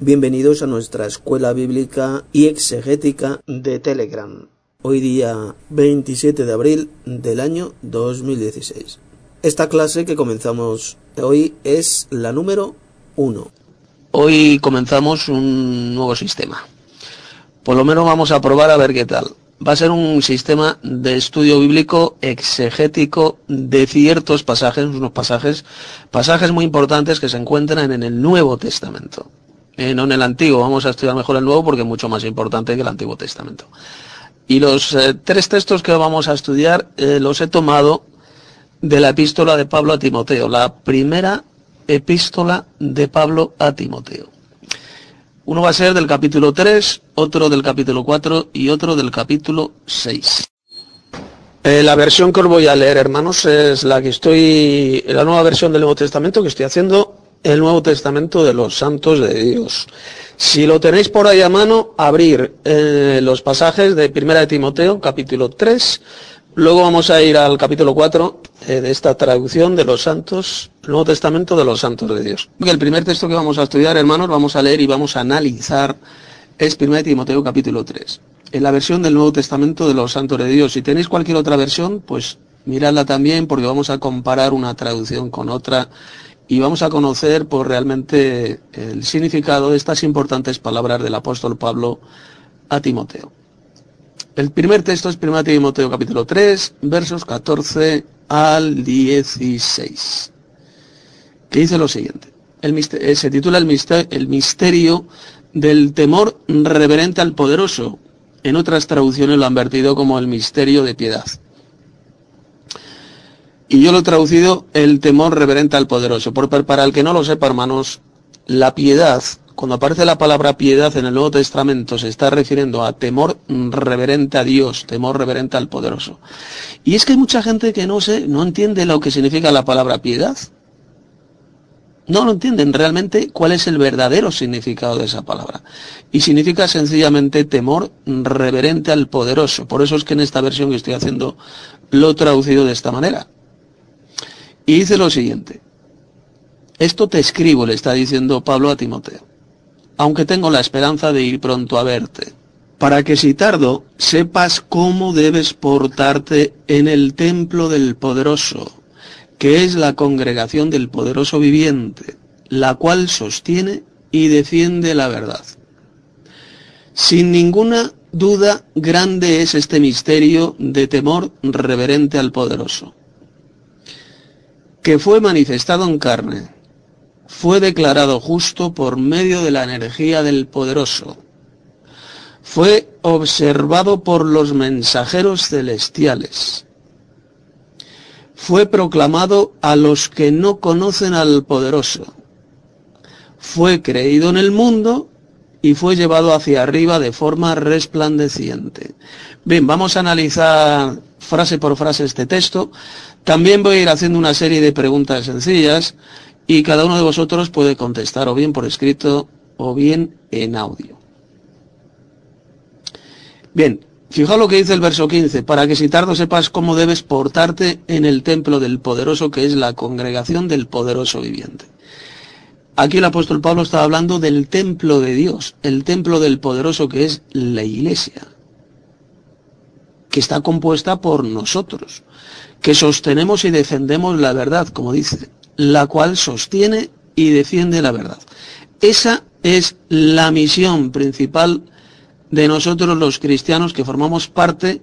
Bienvenidos a nuestra escuela bíblica y exegética de Telegram. Hoy día 27 de abril del año 2016. Esta clase que comenzamos hoy es la número 1. Hoy comenzamos un nuevo sistema. Por lo menos vamos a probar a ver qué tal va a ser un sistema de estudio bíblico exegético de ciertos pasajes, unos pasajes, pasajes muy importantes que se encuentran en el Nuevo Testamento. Eh, no en el Antiguo, vamos a estudiar mejor el Nuevo porque es mucho más importante que el Antiguo Testamento. Y los eh, tres textos que vamos a estudiar eh, los he tomado de la epístola de Pablo a Timoteo, la primera epístola de Pablo a Timoteo. Uno va a ser del capítulo 3, otro del capítulo 4 y otro del capítulo 6. Eh, la versión que os voy a leer, hermanos, es la que estoy, la nueva versión del Nuevo Testamento que estoy haciendo, el Nuevo Testamento de los Santos de Dios. Si lo tenéis por ahí a mano, abrir eh, los pasajes de Primera de Timoteo, capítulo 3, Luego vamos a ir al capítulo 4 eh, de esta traducción de los santos, el Nuevo Testamento de los santos de Dios. El primer texto que vamos a estudiar, hermanos, vamos a leer y vamos a analizar es 1 Timoteo capítulo 3. En la versión del Nuevo Testamento de los santos de Dios. Si tenéis cualquier otra versión, pues miradla también porque vamos a comparar una traducción con otra y vamos a conocer pues realmente el significado de estas importantes palabras del apóstol Pablo a Timoteo. El primer texto es 1 Timoteo capítulo 3, versos 14 al 16, que dice lo siguiente. Eh, se titula el misterio, el misterio del temor reverente al poderoso. En otras traducciones lo han vertido como el misterio de piedad. Y yo lo he traducido el temor reverente al poderoso. Por, para el que no lo sepa, hermanos, la piedad cuando aparece la palabra piedad en el Nuevo Testamento se está refiriendo a temor reverente a Dios, temor reverente al poderoso. Y es que hay mucha gente que no sé, no entiende lo que significa la palabra piedad. No lo entienden realmente cuál es el verdadero significado de esa palabra. Y significa sencillamente temor reverente al poderoso. Por eso es que en esta versión que estoy haciendo lo he traducido de esta manera. Y dice lo siguiente. Esto te escribo, le está diciendo Pablo a Timoteo aunque tengo la esperanza de ir pronto a verte, para que si tardo sepas cómo debes portarte en el templo del poderoso, que es la congregación del poderoso viviente, la cual sostiene y defiende la verdad. Sin ninguna duda grande es este misterio de temor reverente al poderoso, que fue manifestado en carne fue declarado justo por medio de la energía del poderoso. Fue observado por los mensajeros celestiales. Fue proclamado a los que no conocen al poderoso. Fue creído en el mundo y fue llevado hacia arriba de forma resplandeciente. Bien, vamos a analizar frase por frase este texto. También voy a ir haciendo una serie de preguntas sencillas y cada uno de vosotros puede contestar o bien por escrito o bien en audio. Bien, fijaos lo que dice el verso 15, para que si tardo sepas cómo debes portarte en el templo del poderoso que es la congregación del poderoso viviente. Aquí el apóstol Pablo está hablando del templo de Dios, el templo del poderoso que es la iglesia, que está compuesta por nosotros, que sostenemos y defendemos la verdad, como dice, la cual sostiene y defiende la verdad. Esa es la misión principal de nosotros los cristianos que formamos parte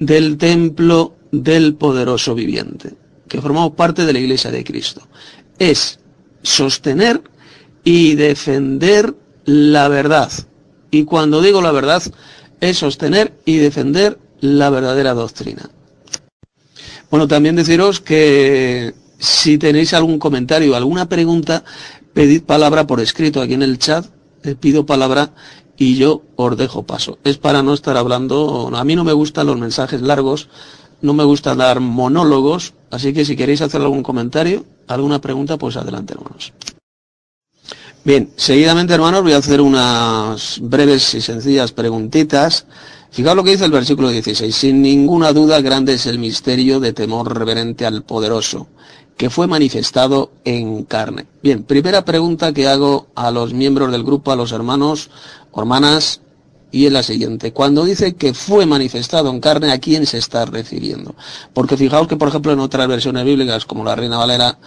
del templo del poderoso viviente, que formamos parte de la iglesia de Cristo. Es sostener y defender la verdad. Y cuando digo la verdad, es sostener y defender la verdadera doctrina. Bueno, también deciros que si tenéis algún comentario alguna pregunta, pedid palabra por escrito aquí en el chat, eh, pido palabra y yo os dejo paso. Es para no estar hablando, a mí no me gustan los mensajes largos, no me gusta dar monólogos, así que si queréis hacer algún comentario, alguna pregunta, pues adelante hermanos. Bien, seguidamente hermanos voy a hacer unas breves y sencillas preguntitas. Fijaos lo que dice el versículo 16. Sin ninguna duda grande es el misterio de temor reverente al poderoso que fue manifestado en carne. Bien, primera pregunta que hago a los miembros del grupo, a los hermanos hermanas, y es la siguiente. Cuando dice que fue manifestado en carne, ¿a quién se está refiriendo? Porque fijaos que, por ejemplo, en otras versiones bíblicas, como la Reina Valera,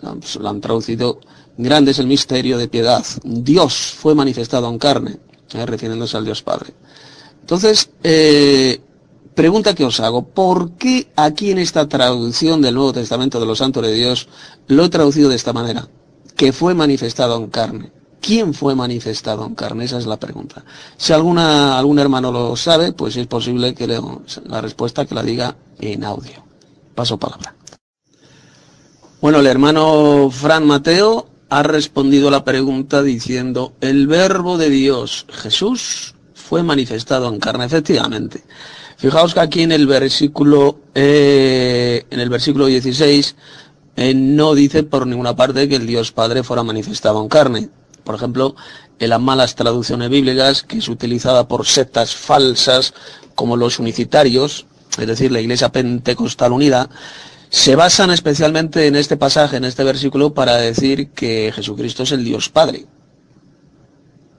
pues, lo han traducido, grande es el misterio de piedad. Dios fue manifestado en carne, eh, refiriéndose al Dios Padre. Entonces, eh, pregunta que os hago, ¿por qué aquí en esta traducción del Nuevo Testamento de los Santos de Dios lo he traducido de esta manera? Que fue manifestado en carne. ¿Quién fue manifestado en carne? Esa es la pregunta. Si alguna, algún hermano lo sabe, pues es posible que le, la respuesta que la diga en audio. Paso palabra. Bueno, el hermano Fran Mateo ha respondido la pregunta diciendo, el verbo de Dios, Jesús, fue manifestado en carne, efectivamente. Fijaos que aquí en el versículo, eh, en el versículo 16, eh, no dice por ninguna parte que el Dios Padre fuera manifestado en carne. Por ejemplo, en las malas traducciones bíblicas, que es utilizada por sectas falsas como los unicitarios, es decir, la Iglesia Pentecostal Unida, se basan especialmente en este pasaje, en este versículo, para decir que Jesucristo es el Dios Padre.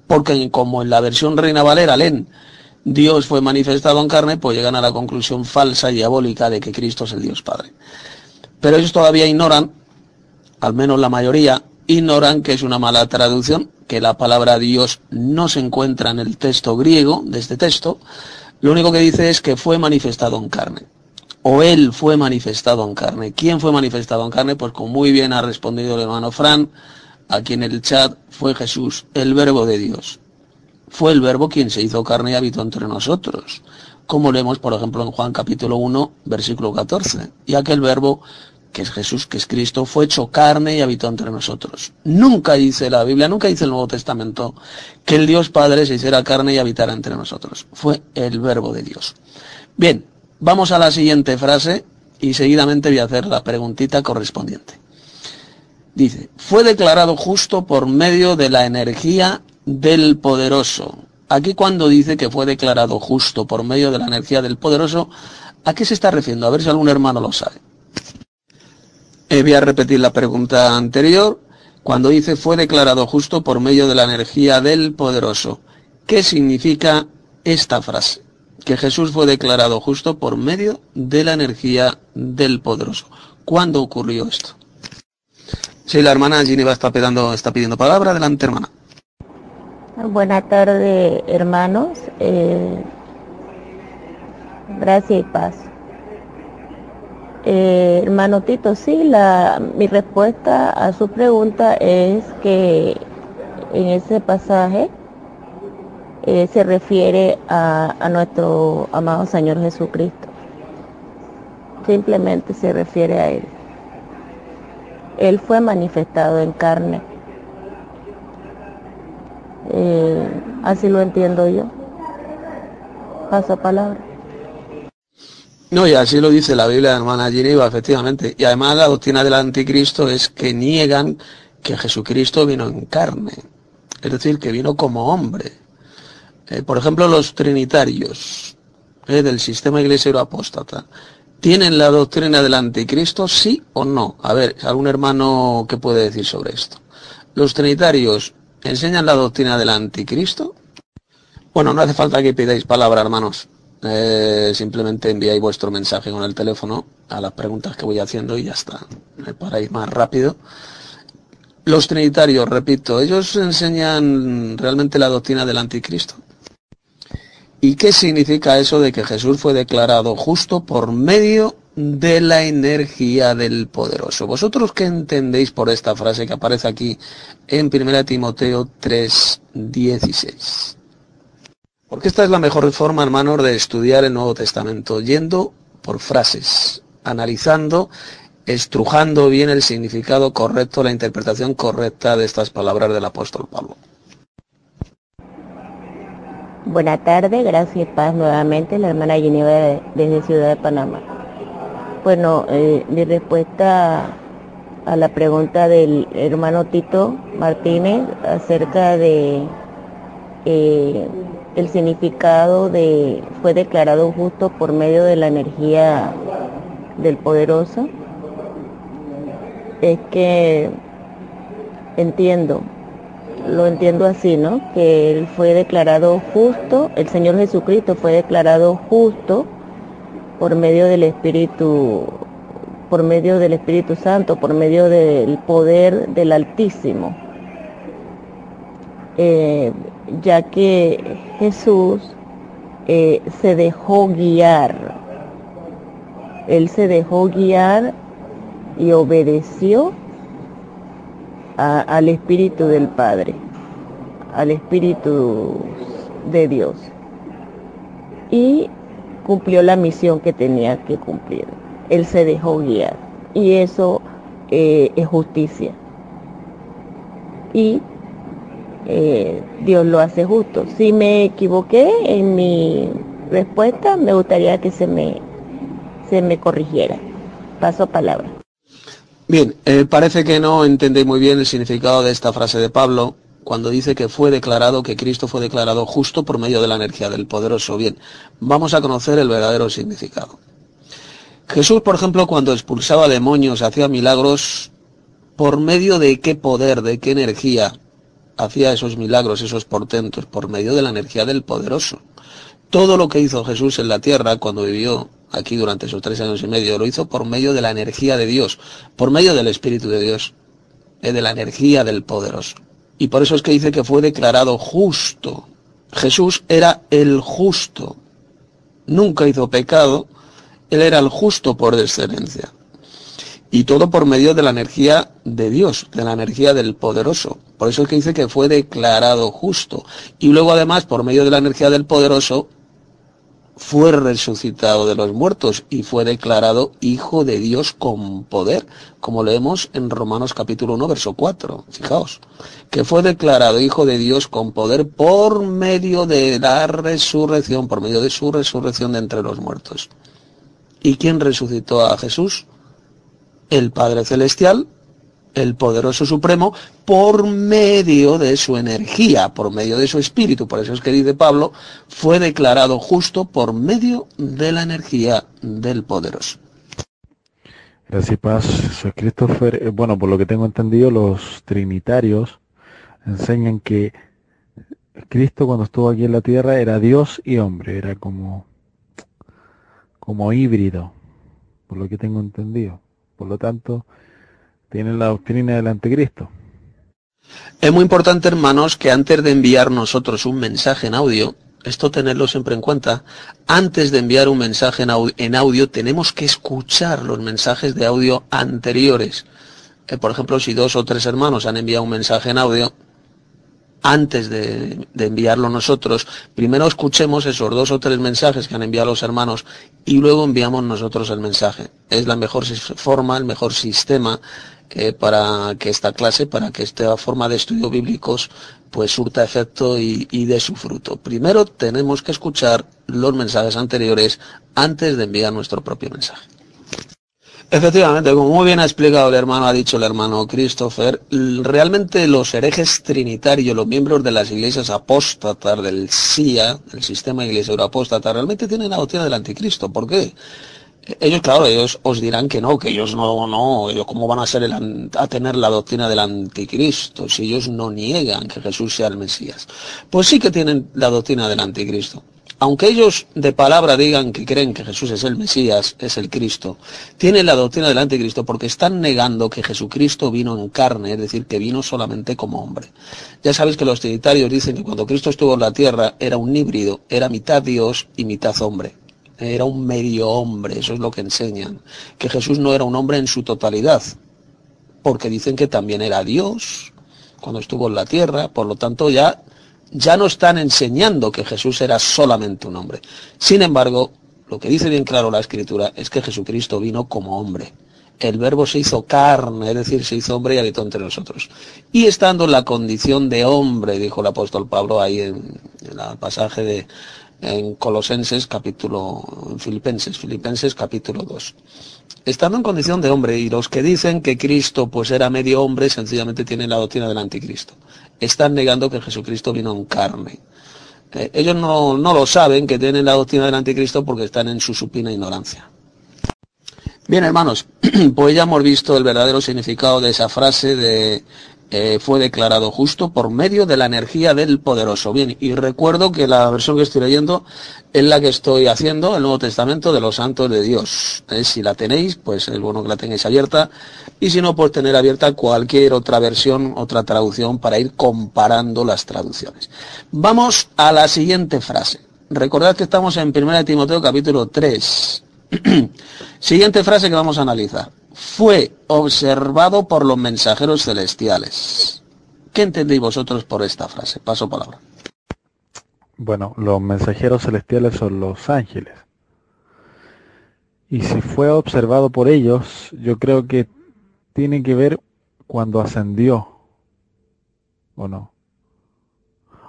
Porque como en la versión Reina Valera leen Dios fue manifestado en carne, pues llegan a la conclusión falsa y diabólica de que Cristo es el Dios Padre. Pero ellos todavía ignoran, al menos la mayoría, ignoran que es una mala traducción, que la palabra Dios no se encuentra en el texto griego de este texto, lo único que dice es que fue manifestado en carne. O Él fue manifestado en carne. ¿Quién fue manifestado en carne? Pues como muy bien ha respondido el hermano Fran, aquí en el chat, fue Jesús, el verbo de Dios. Fue el verbo quien se hizo carne y habitó entre nosotros. Como leemos, por ejemplo, en Juan capítulo 1, versículo 14. Y aquel verbo que es Jesús, que es Cristo, fue hecho carne y habitó entre nosotros. Nunca dice la Biblia, nunca dice el Nuevo Testamento que el Dios Padre se hiciera carne y habitara entre nosotros. Fue el verbo de Dios. Bien, vamos a la siguiente frase y seguidamente voy a hacer la preguntita correspondiente. Dice, fue declarado justo por medio de la energía del poderoso. Aquí cuando dice que fue declarado justo por medio de la energía del poderoso, ¿a qué se está refiriendo? A ver si algún hermano lo sabe. Eh, voy a repetir la pregunta anterior. Cuando dice fue declarado justo por medio de la energía del poderoso. ¿Qué significa esta frase? Que Jesús fue declarado justo por medio de la energía del poderoso. ¿Cuándo ocurrió esto? Sí, la hermana Gineva está pidiendo, está pidiendo palabra. Adelante, hermana. Buenas tardes, hermanos. Eh, gracias y paz. Eh, hermano Tito, sí, la, mi respuesta a su pregunta es que en ese pasaje eh, se refiere a, a nuestro amado Señor Jesucristo. Simplemente se refiere a Él. Él fue manifestado en carne. Eh, así lo entiendo yo. Paso palabra. No, y así lo dice la Biblia de hermana Geneva, efectivamente. Y además la doctrina del anticristo es que niegan que Jesucristo vino en carne. Es decir, que vino como hombre. Eh, por ejemplo, los trinitarios eh, del sistema iglesia apóstata. ¿Tienen la doctrina del anticristo, sí o no? A ver, ¿algún hermano que puede decir sobre esto? ¿Los trinitarios enseñan la doctrina del anticristo? Bueno, no hace falta que pidáis palabra, hermanos. Eh, simplemente enviáis vuestro mensaje con el teléfono a las preguntas que voy haciendo y ya está, para ir más rápido. Los trinitarios, repito, ellos enseñan realmente la doctrina del anticristo. ¿Y qué significa eso de que Jesús fue declarado justo por medio de la energía del poderoso? ¿Vosotros qué entendéis por esta frase que aparece aquí en 1 Timoteo 3:16? Porque esta es la mejor forma, hermanos, de estudiar el Nuevo Testamento, yendo por frases, analizando, estrujando bien el significado correcto, la interpretación correcta de estas palabras del apóstol Pablo. Buenas tardes, gracias paz nuevamente, la hermana Ginebra desde Ciudad de Panamá. Bueno, eh, mi respuesta a la pregunta del hermano Tito Martínez acerca de eh, el significado de fue declarado justo por medio de la energía del poderoso. es que entiendo, lo entiendo así, ¿no? Que Él fue declarado justo, el Señor Jesucristo fue declarado justo por medio del Espíritu, por medio del Espíritu Santo, por medio del poder del Altísimo. Eh, ya que Jesús eh, se dejó guiar, Él se dejó guiar y obedeció al Espíritu del Padre, al Espíritu de Dios. Y cumplió la misión que tenía que cumplir. Él se dejó guiar. Y eso eh, es justicia. Y eh, Dios lo hace justo. Si me equivoqué en mi respuesta, me gustaría que se me, se me corrigiera. Paso palabra. Bien, eh, parece que no entendéis muy bien el significado de esta frase de Pablo cuando dice que fue declarado, que Cristo fue declarado justo por medio de la energía del poderoso. Bien, vamos a conocer el verdadero significado. Jesús, por ejemplo, cuando expulsaba demonios, hacía milagros, ¿por medio de qué poder, de qué energía hacía esos milagros, esos portentos? Por medio de la energía del poderoso. Todo lo que hizo Jesús en la tierra cuando vivió aquí durante esos tres años y medio, lo hizo por medio de la energía de Dios, por medio del Espíritu de Dios, eh, de la energía del poderoso. Y por eso es que dice que fue declarado justo. Jesús era el justo. Nunca hizo pecado. Él era el justo por excelencia. Y todo por medio de la energía de Dios, de la energía del poderoso. Por eso es que dice que fue declarado justo. Y luego además, por medio de la energía del poderoso, fue resucitado de los muertos y fue declarado Hijo de Dios con poder, como leemos en Romanos capítulo 1, verso 4. Fijaos, que fue declarado Hijo de Dios con poder por medio de la resurrección, por medio de su resurrección de entre los muertos. ¿Y quién resucitó a Jesús? El Padre Celestial el poderoso supremo por medio de su energía, por medio de su espíritu. Por eso es que dice Pablo, fue declarado justo por medio de la energía del poderoso. Gracias, Paz. Soy. Eh, bueno, por lo que tengo entendido, los trinitarios enseñan que Cristo cuando estuvo aquí en la tierra era Dios y hombre, era como, como híbrido, por lo que tengo entendido. Por lo tanto, tienen la doctrina del anticristo. Es muy importante, hermanos, que antes de enviar nosotros un mensaje en audio, esto tenerlo siempre en cuenta, antes de enviar un mensaje en audio, tenemos que escuchar los mensajes de audio anteriores. Por ejemplo, si dos o tres hermanos han enviado un mensaje en audio, antes de, enviarlo nosotros, primero escuchemos esos dos o tres mensajes que han enviado los hermanos y luego enviamos nosotros el mensaje. Es la mejor forma, el mejor sistema para que esta clase, para que esta forma de estudio bíblicos, pues surta efecto y, y dé su fruto. Primero tenemos que escuchar los mensajes anteriores antes de enviar nuestro propio mensaje. Efectivamente, como muy bien ha explicado el hermano, ha dicho el hermano Christopher, realmente los herejes trinitarios, los miembros de las iglesias apóstatas del SIA, el sistema de iglesia apóstata, realmente tienen la doctrina del anticristo. ¿Por qué? Ellos, claro, ellos os dirán que no, que ellos no, no, ellos cómo van a ser a tener la doctrina del anticristo si ellos no niegan que Jesús sea el Mesías. Pues sí que tienen la doctrina del anticristo. Aunque ellos de palabra digan que creen que Jesús es el Mesías, es el Cristo, tienen la doctrina del anticristo porque están negando que Jesucristo vino en carne, es decir, que vino solamente como hombre. Ya sabéis que los trinitarios dicen que cuando Cristo estuvo en la tierra era un híbrido, era mitad Dios y mitad hombre era un medio hombre, eso es lo que enseñan, que Jesús no era un hombre en su totalidad, porque dicen que también era Dios cuando estuvo en la tierra, por lo tanto ya, ya no están enseñando que Jesús era solamente un hombre. Sin embargo, lo que dice bien claro la Escritura es que Jesucristo vino como hombre. El verbo se hizo carne, es decir, se hizo hombre y habitó entre nosotros. Y estando en la condición de hombre, dijo el apóstol Pablo ahí en, en el pasaje de en Colosenses capítulo, en Filipenses, Filipenses capítulo 2. Estando en condición de hombre, y los que dicen que Cristo pues era medio hombre, sencillamente tienen la doctrina del anticristo. Están negando que Jesucristo vino en carne. Eh, ellos no, no lo saben que tienen la doctrina del anticristo porque están en su supina ignorancia. Bien, hermanos, pues ya hemos visto el verdadero significado de esa frase de eh, fue declarado justo por medio de la energía del poderoso. Bien, y recuerdo que la versión que estoy leyendo es la que estoy haciendo, el Nuevo Testamento de los Santos de Dios. Eh, si la tenéis, pues es bueno que la tengáis abierta, y si no, pues tener abierta cualquier otra versión, otra traducción para ir comparando las traducciones. Vamos a la siguiente frase. Recordad que estamos en 1 Timoteo capítulo 3. siguiente frase que vamos a analizar fue observado por los mensajeros celestiales. ¿Qué entendéis vosotros por esta frase? Paso palabra. Bueno, los mensajeros celestiales son los ángeles. Y si fue observado por ellos, yo creo que tiene que ver cuando ascendió. ¿O no?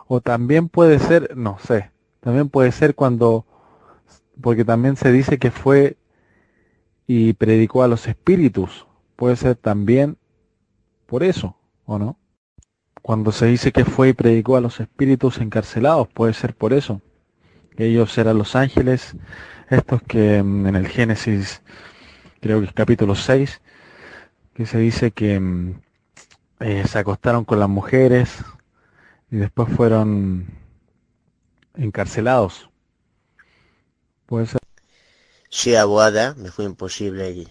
O también puede ser, no sé, también puede ser cuando, porque también se dice que fue y predicó a los espíritus. Puede ser también por eso, ¿o no? Cuando se dice que fue y predicó a los espíritus encarcelados, puede ser por eso. Ellos eran los ángeles, estos que mm, en el Génesis, creo que es capítulo 6, que se dice que mm, eh, se acostaron con las mujeres y después fueron encarcelados. Puede ser. Sí, Aguada, me fue imposible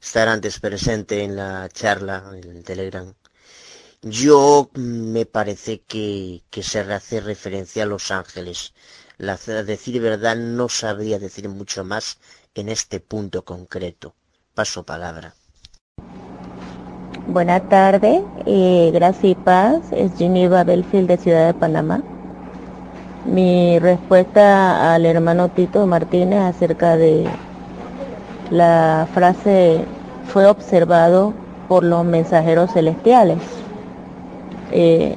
estar antes presente en la charla, en el Telegram. Yo me parece que, que se hace referencia a Los Ángeles. La, a decir verdad, no sabría decir mucho más en este punto concreto. Paso palabra. Buenas tardes, eh, gracias y paz. Es Geneva Belfield de Ciudad de Panamá. Mi respuesta al hermano Tito Martínez acerca de la frase fue observado por los mensajeros celestiales. Eh,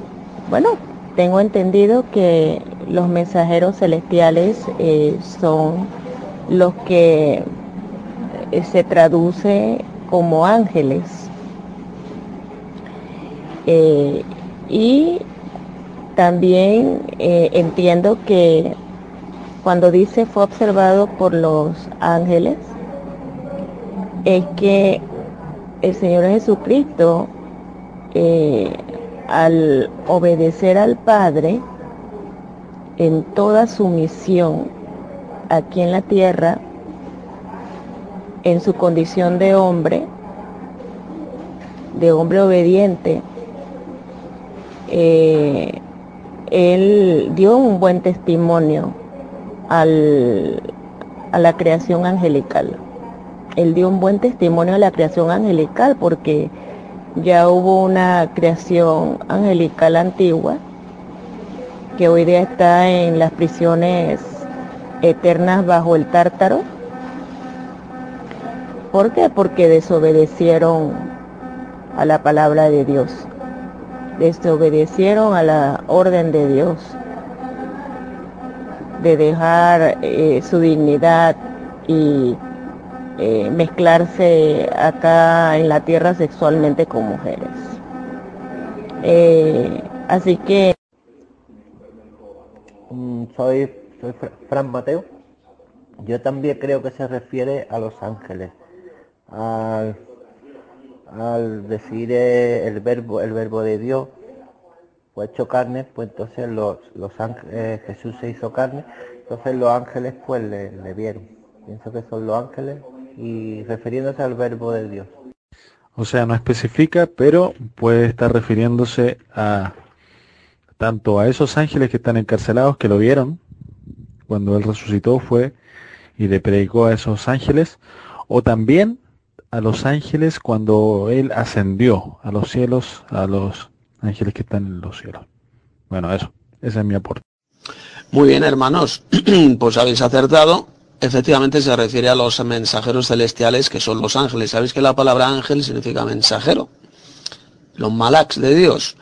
bueno, tengo entendido que los mensajeros celestiales eh, son los que eh, se traduce como ángeles. y también eh, entiendo que cuando dice fue observado por los ángeles, es que el Señor Jesucristo, eh, al obedecer al Padre en toda su misión aquí en la tierra, en su condición de hombre, de hombre obediente, eh, él dio un buen testimonio a la creación angelical. Él dio un buen testimonio a la creación angelical porque ya hubo una creación angelical antigua que hoy día está en las prisiones eternas bajo el tártaro. ¿Por qué? Porque desobedecieron a la palabra de Dios desobedecieron a la orden de Dios de dejar eh, su dignidad y eh, mezclarse acá en la tierra sexualmente con mujeres. Eh, así que... Mm, soy, soy Fran Mateo. Yo también creo que se refiere a los ángeles, al al decir eh, el verbo, el verbo de Dios, fue hecho carne, pues entonces los, los ángeles, eh, Jesús se hizo carne, entonces los ángeles pues le, vieron. Pienso que son los ángeles y refiriéndose al verbo de Dios. O sea, no especifica, pero puede estar refiriéndose a tanto a esos ángeles que están encarcelados que lo vieron cuando él resucitó fue y le predicó a esos ángeles, o también a los ángeles cuando Él ascendió a los cielos, a los ángeles que están en los cielos. Bueno, eso, ese es mi aporte. Muy bien, hermanos, pues habéis acertado. Efectivamente se refiere a los mensajeros celestiales que son los ángeles. Sabéis que la palabra ángel significa mensajero, los malaks de Dios.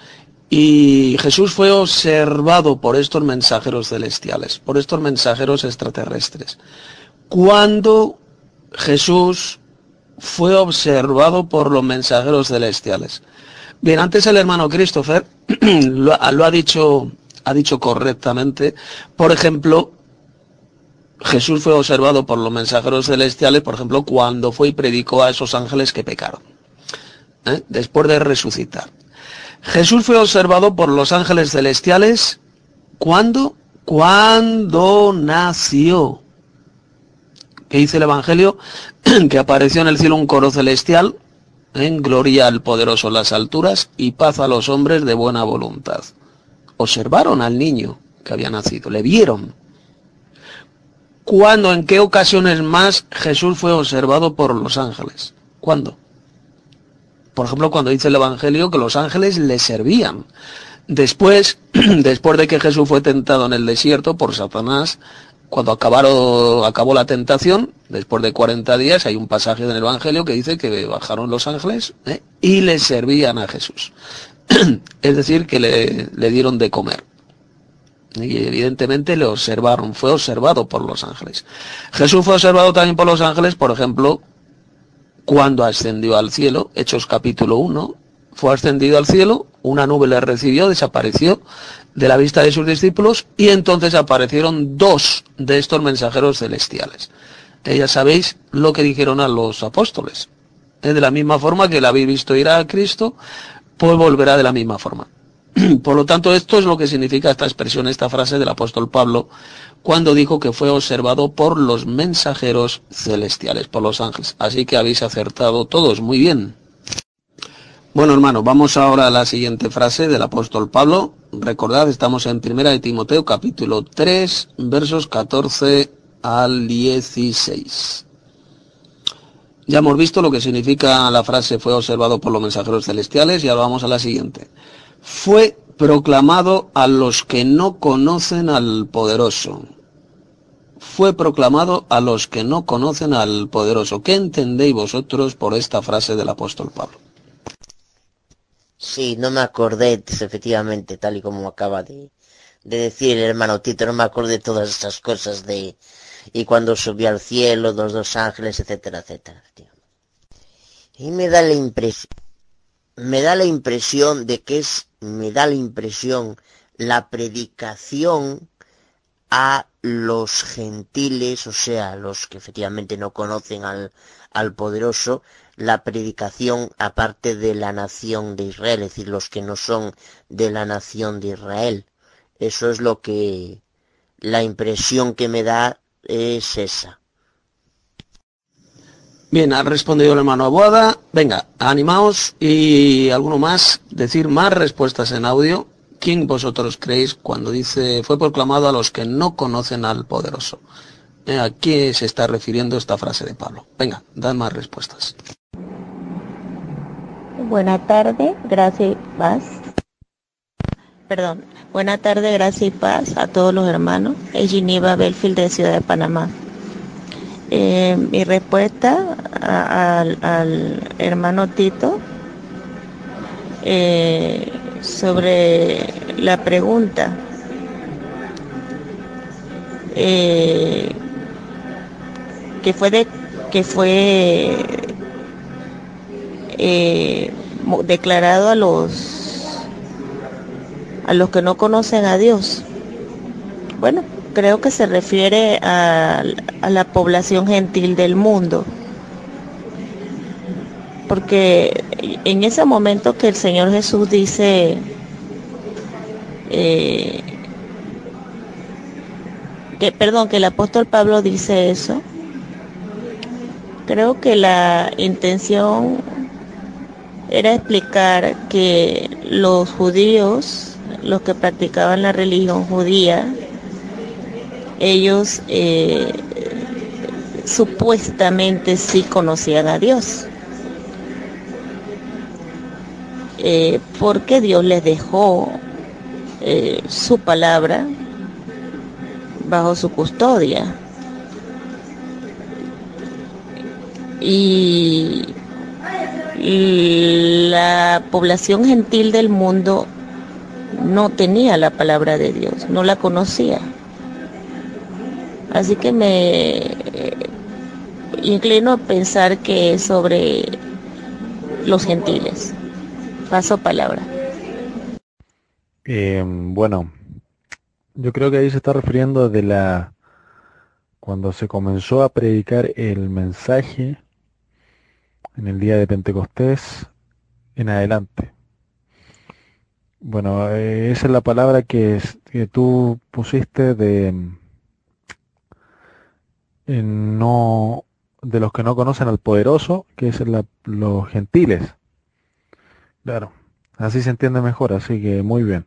Y Jesús fue observado por estos mensajeros celestiales, por estos mensajeros extraterrestres. Cuando Jesús fue observado por los mensajeros celestiales. Bien, antes el hermano Christopher lo, ha dicho, ha dicho correctamente. Por ejemplo, Jesús fue observado por los mensajeros celestiales, por ejemplo, cuando fue y predicó a esos ángeles que pecaron, ¿eh? después de resucitar. Jesús fue observado por los ángeles celestiales cuando, cuando nació. ¿Qué dice el Evangelio? que apareció en el cielo un coro celestial, en gloria al poderoso las alturas y paz a los hombres de buena voluntad. Observaron al niño que había nacido, le vieron. ¿Cuándo, en qué ocasiones más Jesús fue observado por los ángeles? ¿Cuándo? Por ejemplo, cuando dice el Evangelio que los ángeles le servían. Después, después de que Jesús fue tentado en el desierto por Satanás, cuando acabaron, acabó la tentación, después de 40 días, hay un pasaje en el Evangelio que dice que bajaron los ángeles ¿eh? y le servían a Jesús. es decir, que le, le dieron de comer. Y evidentemente le observaron, fue observado por los ángeles. Jesús fue observado también por los ángeles, por ejemplo, cuando ascendió al cielo, Hechos capítulo 1, fue ascendido al cielo, una nube le recibió, desapareció de la vista de sus discípulos y entonces aparecieron dos de estos mensajeros celestiales. Eh, ya sabéis lo que dijeron a los apóstoles. Eh, de la misma forma que la habéis visto ir a Cristo, pues volverá de la misma forma. Por lo tanto, esto es lo que significa esta expresión, esta frase del apóstol Pablo, cuando dijo que fue observado por los mensajeros celestiales, por los ángeles. Así que habéis acertado todos muy bien. Bueno, hermano, vamos ahora a la siguiente frase del apóstol Pablo. Recordad, estamos en Primera de Timoteo, capítulo 3, versos 14 al 16. Ya hemos visto lo que significa la frase fue observado por los mensajeros celestiales y ahora vamos a la siguiente. Fue proclamado a los que no conocen al poderoso. Fue proclamado a los que no conocen al poderoso. ¿Qué entendéis vosotros por esta frase del apóstol Pablo? Sí, no me acordé, efectivamente, tal y como acaba de, de decir el hermano Tito, no me acordé todas estas cosas de, y cuando subió al cielo, los dos ángeles, etcétera, etcétera. Y me da la impresión, me da la impresión de que es, me da la impresión la predicación a los gentiles, o sea, los que efectivamente no conocen al, al poderoso, la predicación aparte de la nación de Israel, es decir, los que no son de la nación de Israel. Eso es lo que la impresión que me da es esa. Bien, ha respondido el hermano Abuada. Venga, animaos y alguno más, decir más respuestas en audio. ¿Quién vosotros creéis cuando dice fue proclamado a los que no conocen al poderoso? Eh, ¿A qué se está refiriendo esta frase de Pablo? Venga, dad más respuestas. Buenas tardes, gracias y paz. Perdón, buenas tardes, gracias y paz a todos los hermanos. Es Geneva Belfield de Ciudad de Panamá. Eh, mi respuesta al hermano Tito eh, sobre la pregunta. Eh, que fue de que fue eh, declarado a los a los que no conocen a Dios. Bueno, creo que se refiere a, la población gentil del mundo. Porque en ese momento que el Señor Jesús dice, eh, que, perdón, que el apóstol Pablo dice eso, creo que la intención era explicar que los judíos, los que practicaban la religión judía, ellos eh, supuestamente sí conocían a Dios. Eh, porque Dios les dejó eh, su palabra bajo su custodia. Y la población gentil del mundo no tenía la palabra de Dios, no la conocía. Así que me eh, inclino a pensar que es sobre los gentiles. Paso palabra. Eh, bueno, yo creo que ahí se está refiriendo de la cuando se comenzó a predicar el mensaje en el día de Pentecostés en adelante. Bueno, eh, esa es la palabra que, tú pusiste de no de los que no conocen al poderoso, que es los gentiles. Claro, así se entiende mejor, así que muy bien.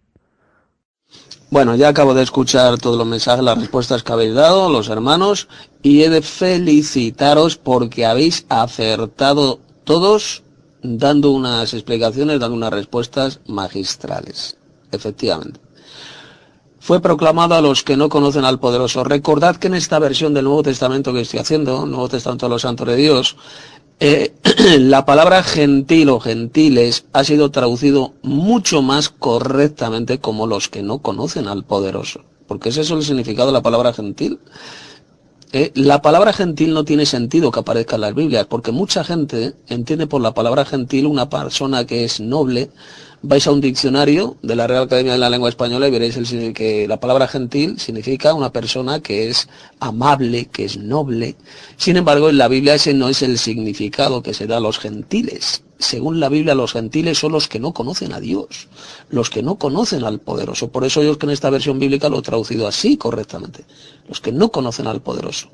Bueno, ya acabo de escuchar todos los mensajes, las respuestas que habéis dado, los hermanos, y he de felicitaros porque habéis acertado todos dando unas explicaciones, dando unas respuestas magistrales. Efectivamente. Fue proclamado a los que no conocen al poderoso. Recordad que en esta versión del Nuevo Testamento que estoy haciendo, Nuevo Testamento de los Santos de Dios, eh, la palabra gentil o gentiles ha sido traducido mucho más correctamente como los que no conocen al poderoso. Porque es el significado de la palabra gentil. Eh, la palabra gentil no tiene sentido que aparezca en las Biblias, porque mucha gente entiende por la palabra gentil una persona que es noble, vais a un diccionario de la Real Academia de la Lengua Española y veréis el, que la palabra gentil significa una persona que es amable, que es noble. Sin embargo, en la Biblia ese no es el significado que se da a los gentiles. Según la Biblia, los gentiles son los que no conocen a Dios, los que no conocen al poderoso. Por eso yo que en esta versión bíblica lo he traducido así correctamente. Los que no conocen al poderoso.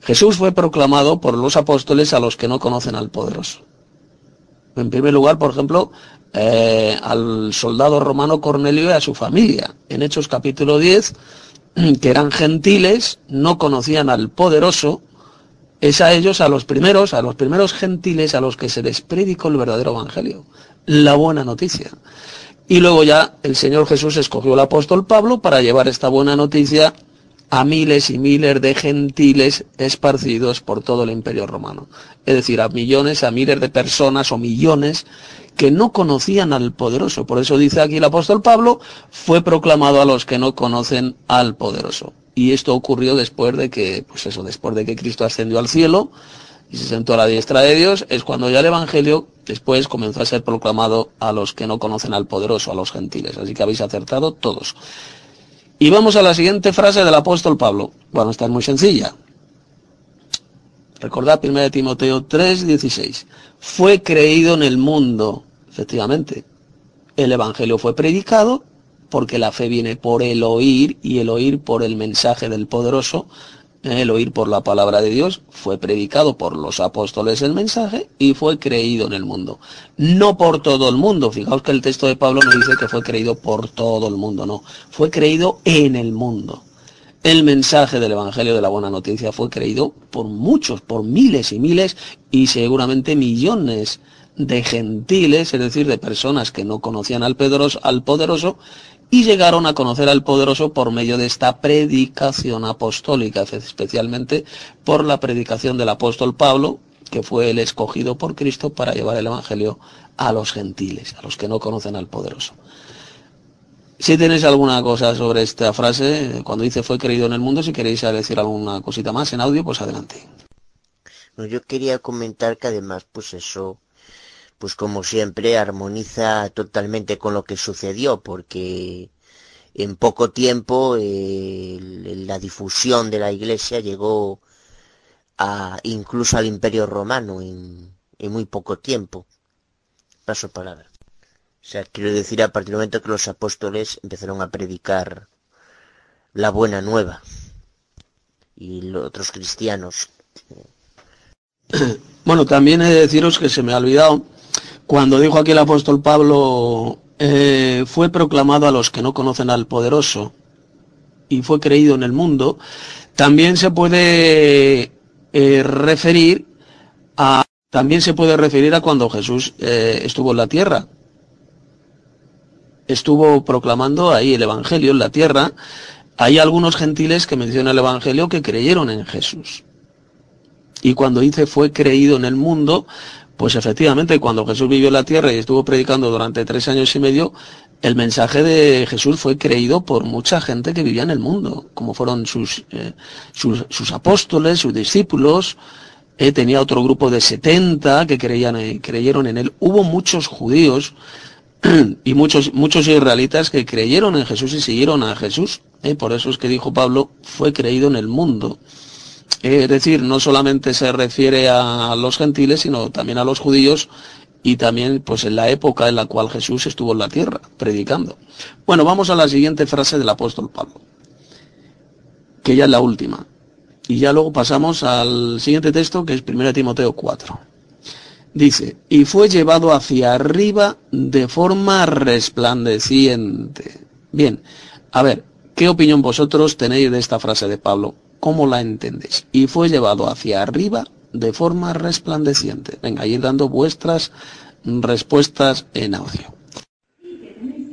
Jesús fue proclamado por los apóstoles a los que no conocen al poderoso. En primer lugar, por ejemplo, eh, al soldado romano Cornelio y a su familia. En Hechos capítulo 10, que eran gentiles, no conocían al poderoso, es a ellos, a los primeros, a los primeros gentiles a los que se les predicó el verdadero evangelio, la buena noticia. Y luego ya el Señor Jesús escogió al apóstol Pablo para llevar esta buena noticia a miles y miles de gentiles esparcidos por todo el imperio romano. Es decir, a millones, a miles de personas o millones que no conocían al poderoso. Por eso dice aquí el apóstol Pablo, fue proclamado a los que no conocen al poderoso. Y esto ocurrió después de que, pues eso, después de que Cristo ascendió al cielo y se sentó a la diestra de Dios, es cuando ya el Evangelio después comenzó a ser proclamado a los que no conocen al poderoso, a los gentiles. Así que habéis acertado todos. Y vamos a la siguiente frase del apóstol Pablo. Bueno, esta es muy sencilla. Recordad 1 Timoteo 3, 16. Fue creído en el mundo Efectivamente, el Evangelio fue predicado porque la fe viene por el oír y el oír por el mensaje del poderoso, el oír por la palabra de Dios, fue predicado por los apóstoles el mensaje y fue creído en el mundo. No por todo el mundo, fijaos que el texto de Pablo no dice que fue creído por todo el mundo, no, fue creído en el mundo. El mensaje del Evangelio de la Buena Noticia fue creído por muchos, por miles y miles y seguramente millones de gentiles, es decir, de personas que no conocían al, al poderoso, y llegaron a conocer al poderoso por medio de esta predicación apostólica, especialmente por la predicación del apóstol Pablo, que fue el escogido por Cristo para llevar el Evangelio a los gentiles, a los que no conocen al poderoso. Si tenéis alguna cosa sobre esta frase, cuando dice fue creído en el mundo, si queréis decir alguna cosita más en audio, pues adelante. yo quería comentar que además, pues eso, pues como siempre, armoniza totalmente con lo que sucedió, porque en poco tiempo la difusión de la Iglesia llegó a, incluso al Imperio Romano en, muy poco tiempo. Paso palabra. O sea, quiero decir, a partir del momento que los apóstoles empezaron a predicar la buena nueva y los otros cristianos. Bueno, también he de deciros que se me ha olvidado cuando dijo aquí el apóstol Pablo, eh, fue proclamado a los que no conocen al poderoso y fue creído en el mundo, también se puede eh, referir a también se puede referir a cuando Jesús eh, estuvo en la tierra. Estuvo proclamando ahí el Evangelio en la tierra. Hay algunos gentiles que mencionan el Evangelio que creyeron en Jesús. Y cuando dice fue creído en el mundo, pues efectivamente, cuando Jesús vivió en la tierra y estuvo predicando durante tres años y medio, el mensaje de Jesús fue creído por mucha gente que vivía en el mundo, como fueron sus, eh, sus, apóstoles, sus discípulos. Eh, tenía otro grupo de 70 que creían, eh, creyeron en él. Hubo muchos judíos y muchos, muchos israelitas que creyeron en Jesús y siguieron a Jesús por eso es que dijo Pablo, fue creído en el mundo. Es decir, no solamente se refiere a los gentiles, sino también a los judíos y también pues en la época en la cual Jesús estuvo en la tierra predicando. Bueno, vamos a la siguiente frase del apóstol Pablo, que ya es la última. Y ya luego pasamos al siguiente texto que es 1 Timoteo 4. Dice, y fue llevado hacia arriba de forma resplandeciente. Bien, a ver, ¿qué opinión vosotros tenéis de esta frase de Pablo? ¿Cómo la entendéis? Y fue llevado hacia arriba de forma resplandeciente. Venga, ir dando vuestras respuestas en audio.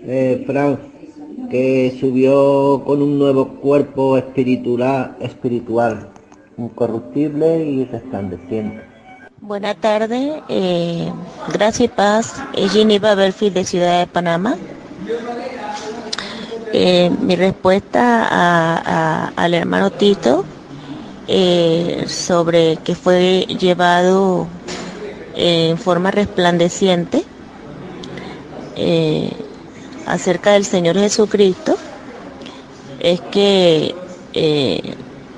Eh, Frank, que subió con un nuevo cuerpo espiritual, espiritual incorruptible y resplandeciente. Buenas tardes, eh, gracias y paz. Es Ginny Babelfield de Ciudad de Panamá. Eh, mi respuesta al hermano Tito eh, sobre que fue llevado en forma resplandeciente eh, acerca del Señor Jesucristo es que eh,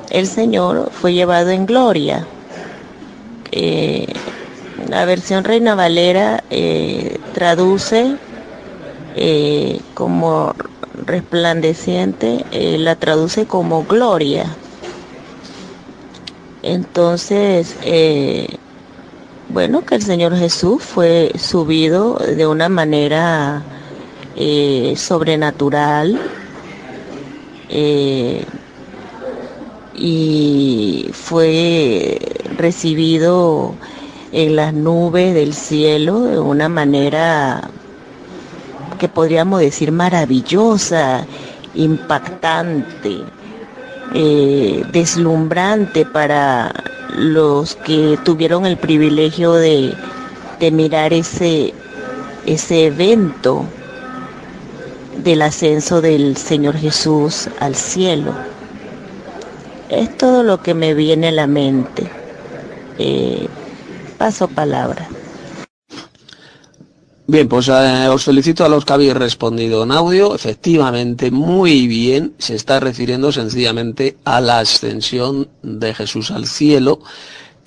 el Señor fue llevado en gloria. Eh, la versión Reina Valera eh, traduce eh, como resplandeciente, la traduce como gloria. Entonces, bueno, que el Señor Jesús fue subido de una manera sobrenatural y fue recibido en las nubes del cielo de una manera que podríamos decir maravillosa, impactante, eh, deslumbrante para los que tuvieron el privilegio de, de mirar ese, ese evento del ascenso del Señor Jesús al cielo. Es todo lo que me viene a la mente. Eh, paso palabra. Bien, pues eh, os felicito a los que habéis respondido en audio. Efectivamente, muy bien, se está refiriendo sencillamente a la ascensión de Jesús al cielo,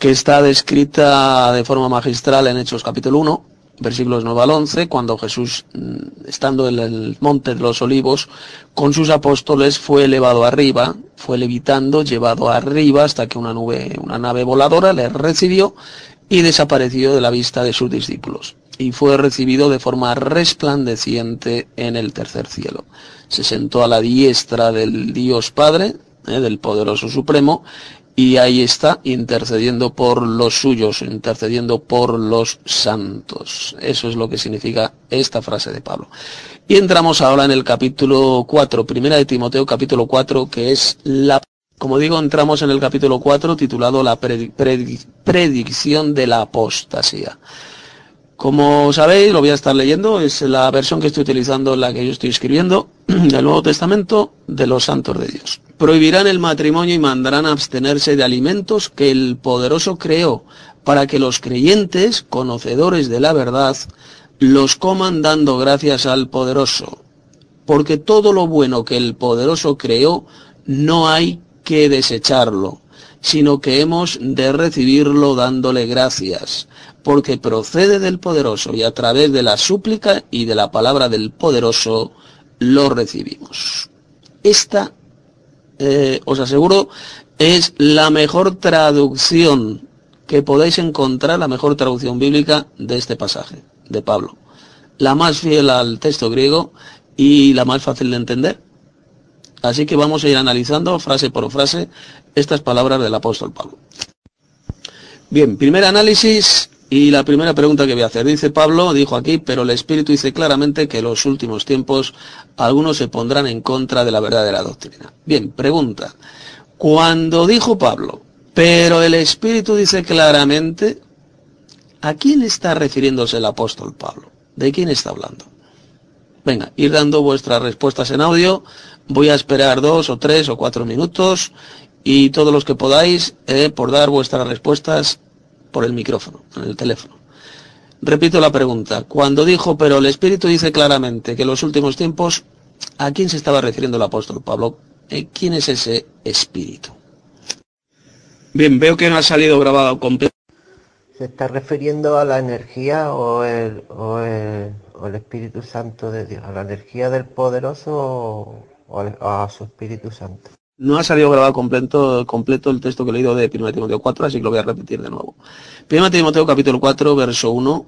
que está descrita de forma magistral en Hechos capítulo 1, versículos 9 al 11, cuando Jesús, mm, estando en el monte de los olivos, con sus apóstoles fue elevado arriba, fue levitando, llevado arriba hasta que una nube, una nave voladora le recibió y desapareció de la vista de sus discípulos. Y fue recibido de forma resplandeciente en el tercer cielo. Se sentó a la diestra del Dios Padre, eh, del poderoso Supremo, y ahí está intercediendo por los suyos, intercediendo por los santos. Eso es lo que significa esta frase de Pablo. Y entramos ahora en el capítulo 4, primera de Timoteo capítulo 4, que es la, como digo, entramos en el capítulo 4 titulado la predicción de la apostasía. Como sabéis, lo voy a estar leyendo, es la versión que estoy utilizando, la que yo estoy escribiendo, del Nuevo Testamento de los santos de Dios. Prohibirán el matrimonio y mandarán abstenerse de alimentos que el poderoso creó, para que los creyentes, conocedores de la verdad, los coman dando gracias al poderoso. Porque todo lo bueno que el poderoso creó, no hay que desecharlo, sino que hemos de recibirlo dándole gracias porque procede del poderoso y a través de la súplica y de la palabra del poderoso lo recibimos. Esta, eh, os aseguro, es la mejor traducción que podáis encontrar, la mejor traducción bíblica de este pasaje, de Pablo. La más fiel al texto griego y la más fácil de entender. Así que vamos a ir analizando frase por frase estas palabras del apóstol Pablo. Bien, primer análisis, y la primera pregunta que voy a hacer, dice Pablo, dijo aquí, pero el Espíritu dice claramente que en los últimos tiempos algunos se pondrán en contra de la verdadera doctrina. Bien, pregunta. Cuando dijo Pablo, pero el Espíritu dice claramente, ¿a quién está refiriéndose el apóstol Pablo? ¿De quién está hablando? Venga, ir dando vuestras respuestas en audio. Voy a esperar dos o tres o cuatro minutos y todos los que podáis eh, por dar vuestras respuestas por el micrófono, en el teléfono. Repito la pregunta. Cuando dijo, pero el Espíritu dice claramente que en los últimos tiempos, ¿a quién se estaba refiriendo el apóstol Pablo? ¿Eh? ¿Quién es ese espíritu? Bien, veo que no ha salido grabado completo. ¿Se está refiriendo a la energía o el, o el, o el Espíritu Santo de Dios? ¿A la energía del poderoso o, a su Espíritu Santo? No ha salido grabado completo, completo el texto que he leído de 1 Timoteo 4, así que lo voy a repetir de nuevo. 1 Timoteo capítulo 4, verso 1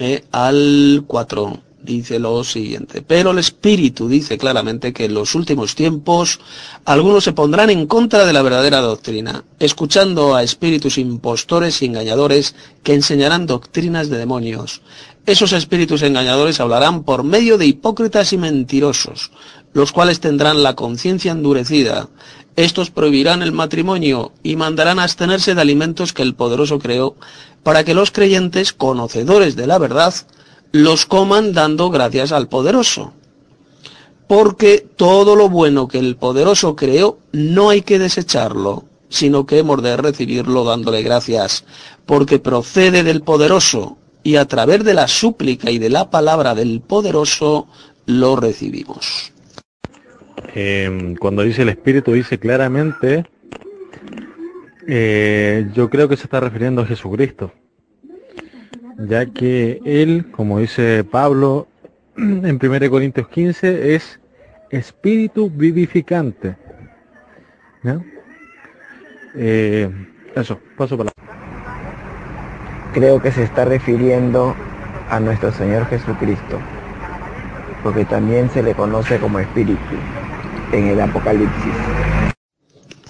eh, al 4 dice lo siguiente. Pero el Espíritu dice claramente que en los últimos tiempos algunos se pondrán en contra de la verdadera doctrina, escuchando a espíritus impostores y engañadores que enseñarán doctrinas de demonios. Esos espíritus engañadores hablarán por medio de hipócritas y mentirosos, los cuales tendrán la conciencia endurecida. Estos prohibirán el matrimonio y mandarán abstenerse de alimentos que el poderoso creó, para que los creyentes, conocedores de la verdad, los coman dando gracias al poderoso. Porque todo lo bueno que el poderoso creó no hay que desecharlo, sino que hemos de recibirlo dándole gracias, porque procede del poderoso, y a través de la súplica y de la palabra del poderoso lo recibimos. Eh, cuando dice el Espíritu, dice claramente, eh, yo creo que se está refiriendo a Jesucristo, ya que Él, como dice Pablo en 1 Corintios 15, es Espíritu vivificante. Eh, eso, paso para Creo que se está refiriendo a nuestro Señor Jesucristo, porque también se le conoce como Espíritu en el Apocalipsis.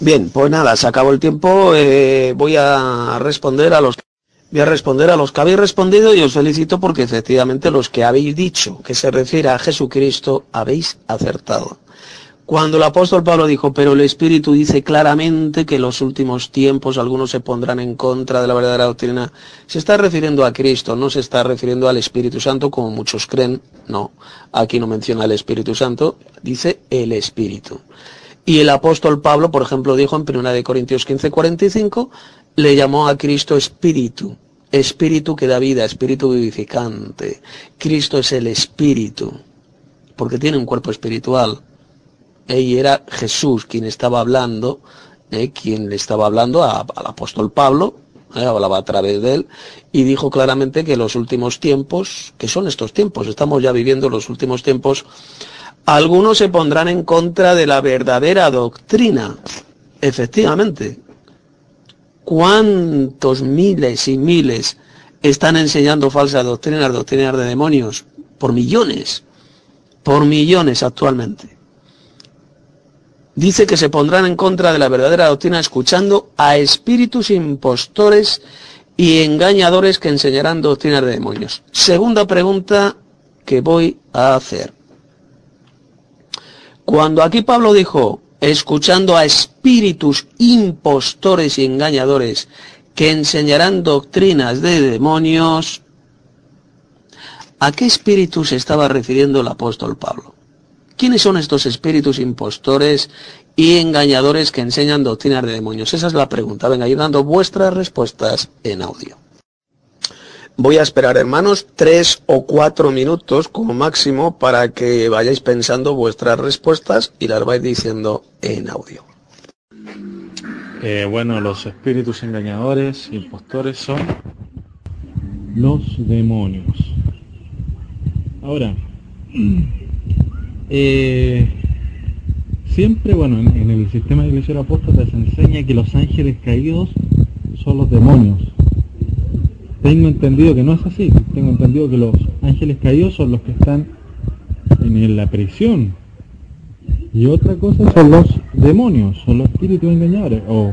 Bien, pues nada, se acabó el tiempo. eh, voy a responder a los voy a responder a los que habéis respondido y os felicito porque efectivamente los que habéis dicho que se refiere a Jesucristo habéis acertado. Cuando el apóstol Pablo dijo, pero el Espíritu dice claramente que en los últimos tiempos algunos se pondrán en contra de la verdadera doctrina, se está refiriendo a Cristo, no se está refiriendo al Espíritu Santo como muchos creen, no, aquí no menciona el Espíritu Santo, dice el Espíritu. Y el apóstol Pablo, por ejemplo, dijo en 1 de Corintios 15, 45, le llamó a Cristo Espíritu, Espíritu que da vida, Espíritu vivificante. Cristo es el Espíritu, porque tiene un cuerpo espiritual. Y era Jesús quien estaba hablando, eh, quien le estaba hablando al apóstol Pablo, eh, hablaba a través de él, y dijo claramente que los últimos tiempos, que son estos tiempos, estamos ya viviendo los últimos tiempos, algunos se pondrán en contra de la verdadera doctrina. Efectivamente. ¿Cuántos miles y miles están enseñando falsas doctrinas, doctrinas de demonios? Por millones. Por millones actualmente. Dice que se pondrán en contra de la verdadera doctrina escuchando a espíritus impostores y engañadores que enseñarán doctrinas de demonios. Segunda pregunta que voy a hacer. Cuando aquí Pablo dijo, escuchando a espíritus impostores y engañadores que enseñarán doctrinas de demonios, ¿a qué espíritus estaba refiriendo el apóstol Pablo? ¿Quiénes son estos espíritus impostores y engañadores que enseñan doctrinas de demonios? Esa es la pregunta. Venga, ir dando vuestras respuestas en audio. Voy a esperar, hermanos, tres o cuatro minutos como máximo para que vayáis pensando vuestras respuestas y las vais diciendo en audio. Eh, bueno, los espíritus engañadores, impostores son los demonios. Ahora, eh, siempre, bueno, en, el sistema de iglesia apóstata se enseña que los ángeles caídos son los demonios. Tengo entendido que no es así. Tengo entendido que los ángeles caídos son los que están en la prisión. Y otra cosa son los demonios, son los espíritus engañadores. O,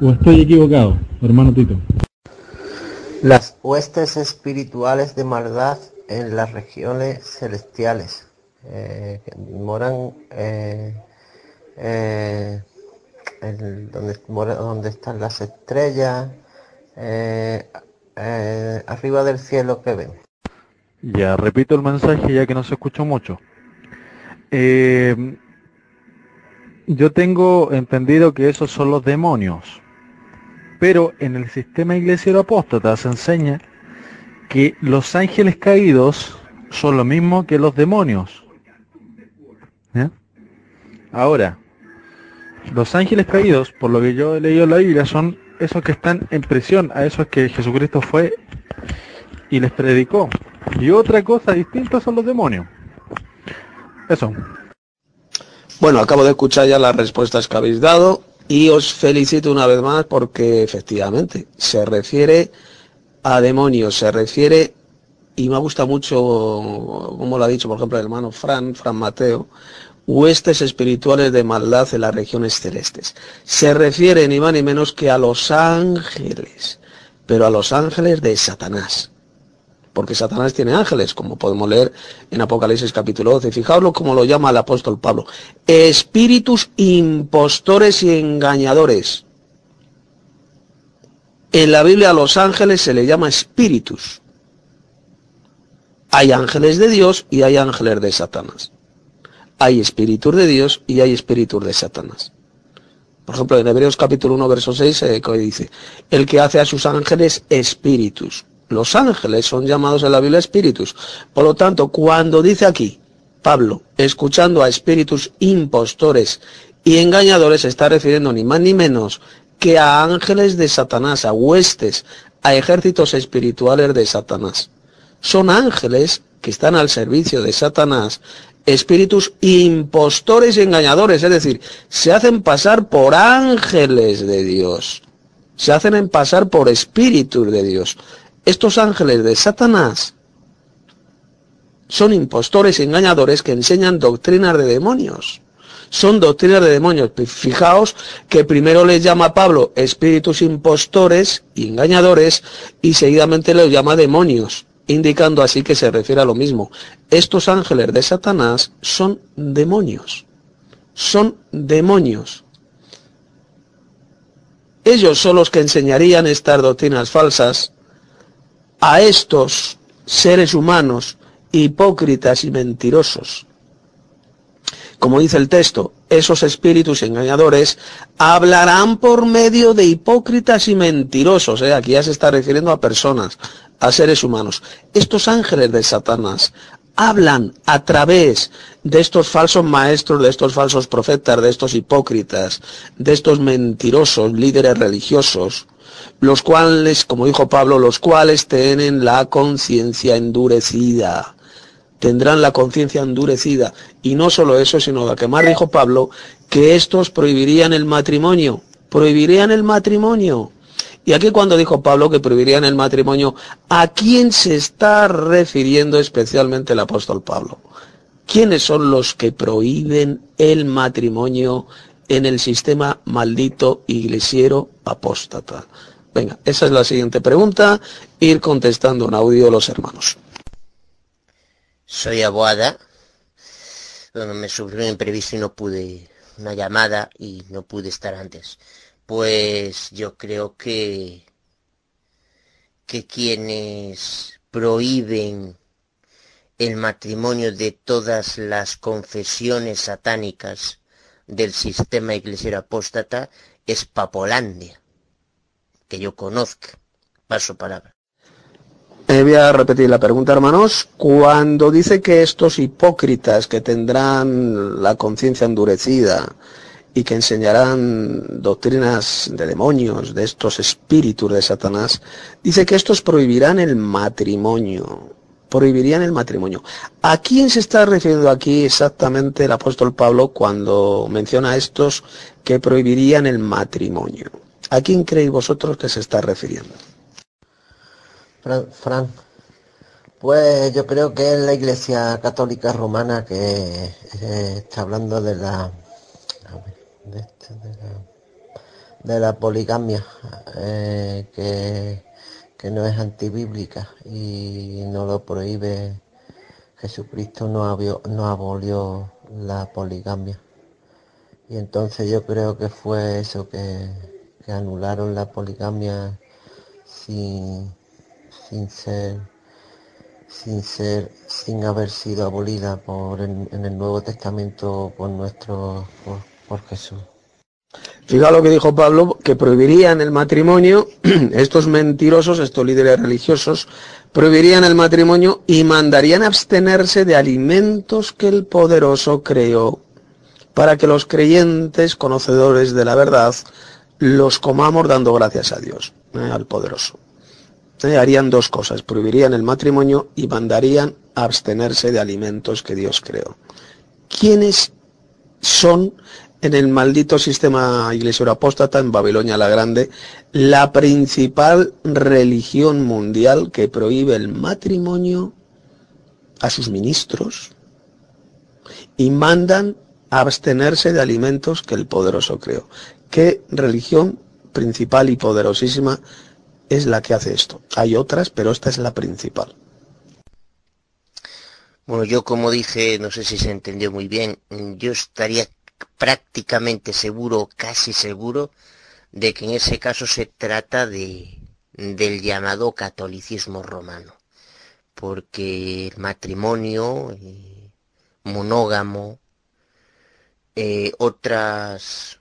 o estoy equivocado, hermano Tito. Las huestes espirituales de maldad en las regiones celestiales, eh, que moran eh, eh, en donde, donde están las estrellas, eh, eh, arriba del cielo que ven. Ya, repito el mensaje ya que no se escuchó mucho. Yo tengo entendido que esos son los demonios, pero en el sistema iglesiero apóstata se enseña que los ángeles caídos son lo mismo que los demonios. ¿Ya? Ahora, Los ángeles caídos, por lo que yo he leído en la Biblia, son esos que están en prisión, a esos que Jesucristo fue y les predicó. Y otra cosa distinta son los demonios. Eso. Bueno, acabo de escuchar ya las respuestas que habéis dado y os felicito una vez más porque efectivamente se refiere a demonios, se refiere, y me gusta mucho, como lo ha dicho por ejemplo el hermano Fran, Fran Mateo, huestes espirituales de maldad en las regiones celestes. Se refiere ni más ni menos que a los ángeles, pero a los ángeles de Satanás. Porque Satanás tiene ángeles, como podemos leer en Apocalipsis capítulo 12. Fijaos como lo llama el apóstol Pablo. Espíritus impostores y engañadores. En la Biblia a los ángeles se le llama espíritus. Hay ángeles de Dios y hay ángeles de Satanás hay espíritus de Dios y hay espíritus de Satanás. Por ejemplo, en Hebreos capítulo 1, verso 6, eh, dice, el que hace a sus ángeles espíritus. Los ángeles son llamados en la Biblia espíritus. Por lo tanto, cuando dice aquí, Pablo, escuchando a espíritus impostores y engañadores, está refiriendo ni más ni menos que a ángeles de Satanás, a huestes, a ejércitos espirituales de Satanás. Son ángeles que están al servicio de Satanás espíritus impostores y engañadores, es decir, se hacen pasar por ángeles de Dios, se hacen pasar por espíritus de Dios. Estos ángeles de Satanás son impostores y engañadores que enseñan doctrinas de demonios. Son doctrinas de demonios. Fijaos que primero les llama Pablo espíritus impostores y engañadores y seguidamente los llama demonios indicando así que se refiere a lo mismo. Estos ángeles de Satanás son demonios. Son demonios. Ellos son los que enseñarían estas doctrinas falsas a estos seres humanos hipócritas y mentirosos. Como dice el texto, esos espíritus engañadores hablarán por medio de hipócritas y mentirosos. ¿eh? Aquí ya se está refiriendo a personas, a seres humanos. Estos ángeles de Satanás hablan a través de estos falsos maestros, de estos falsos profetas, de estos hipócritas, de estos mentirosos líderes religiosos, los cuales, como dijo Pablo, los cuales tienen la conciencia endurecida. Tendrán la conciencia endurecida. Y no solo eso, sino lo que más dijo Pablo, que estos prohibirían el matrimonio. Prohibirían el matrimonio. Y aquí cuando dijo Pablo que prohibirían el matrimonio, ¿a quién se está refiriendo especialmente el apóstol Pablo? ¿Quiénes son los que prohíben el matrimonio en el sistema maldito iglesiero apóstata? Venga, esa es la siguiente pregunta, ir contestando en audio los hermanos. Soy Aboada. Bueno, me sufrió un imprevisto y no pude una llamada y no pude estar antes pues yo creo que, que quienes prohíben el matrimonio de todas las confesiones satánicas del sistema iglesia apóstata es Papolandia, que yo conozca. Paso palabra. Eh, voy a repetir la pregunta, hermanos. Cuando dice que estos hipócritas que tendrán la conciencia endurecida, y que enseñarán doctrinas de demonios, de estos espíritus de Satanás, dice que estos prohibirán el matrimonio. Prohibirían el matrimonio. ¿A quién se está refiriendo aquí exactamente el apóstol Pablo cuando menciona a estos que prohibirían el matrimonio? ¿A quién creéis vosotros que se está refiriendo? Fran, pues yo creo que es la Iglesia Católica Romana que eh, está hablando de la este, de, la, poligamia, eh, que, no es antibíblica y no lo prohíbe. Jesucristo no, no abolió la poligamia. Y entonces yo creo que fue eso, que, anularon la poligamia sin, sin ser sin ser sin haber sido abolida por en el Nuevo Testamento por nuestro por Jesús. Fija lo que dijo Pablo, que prohibirían el matrimonio, estos mentirosos, estos líderes religiosos, prohibirían el matrimonio y mandarían abstenerse de alimentos que el poderoso creó para que los creyentes, conocedores de la verdad, los comamos dando gracias a Dios, ¿eh? al poderoso. Harían dos cosas, prohibirían el matrimonio y mandarían abstenerse de alimentos que Dios creó. ¿Quiénes son en el maldito sistema iglesia apóstata en Babilonia la Grande la principal religión mundial que prohíbe el matrimonio a sus ministros y mandan abstenerse de alimentos que el poderoso creó. ¿Qué religión principal y poderosísima es la que hace esto? Hay otras, pero esta es la principal. Bueno, yo como dije, no sé si se entendió muy bien, yo estaría prácticamente seguro, casi seguro, de que en ese caso se trata de, del llamado catolicismo romano, porque el matrimonio eh, monógamo, eh, otras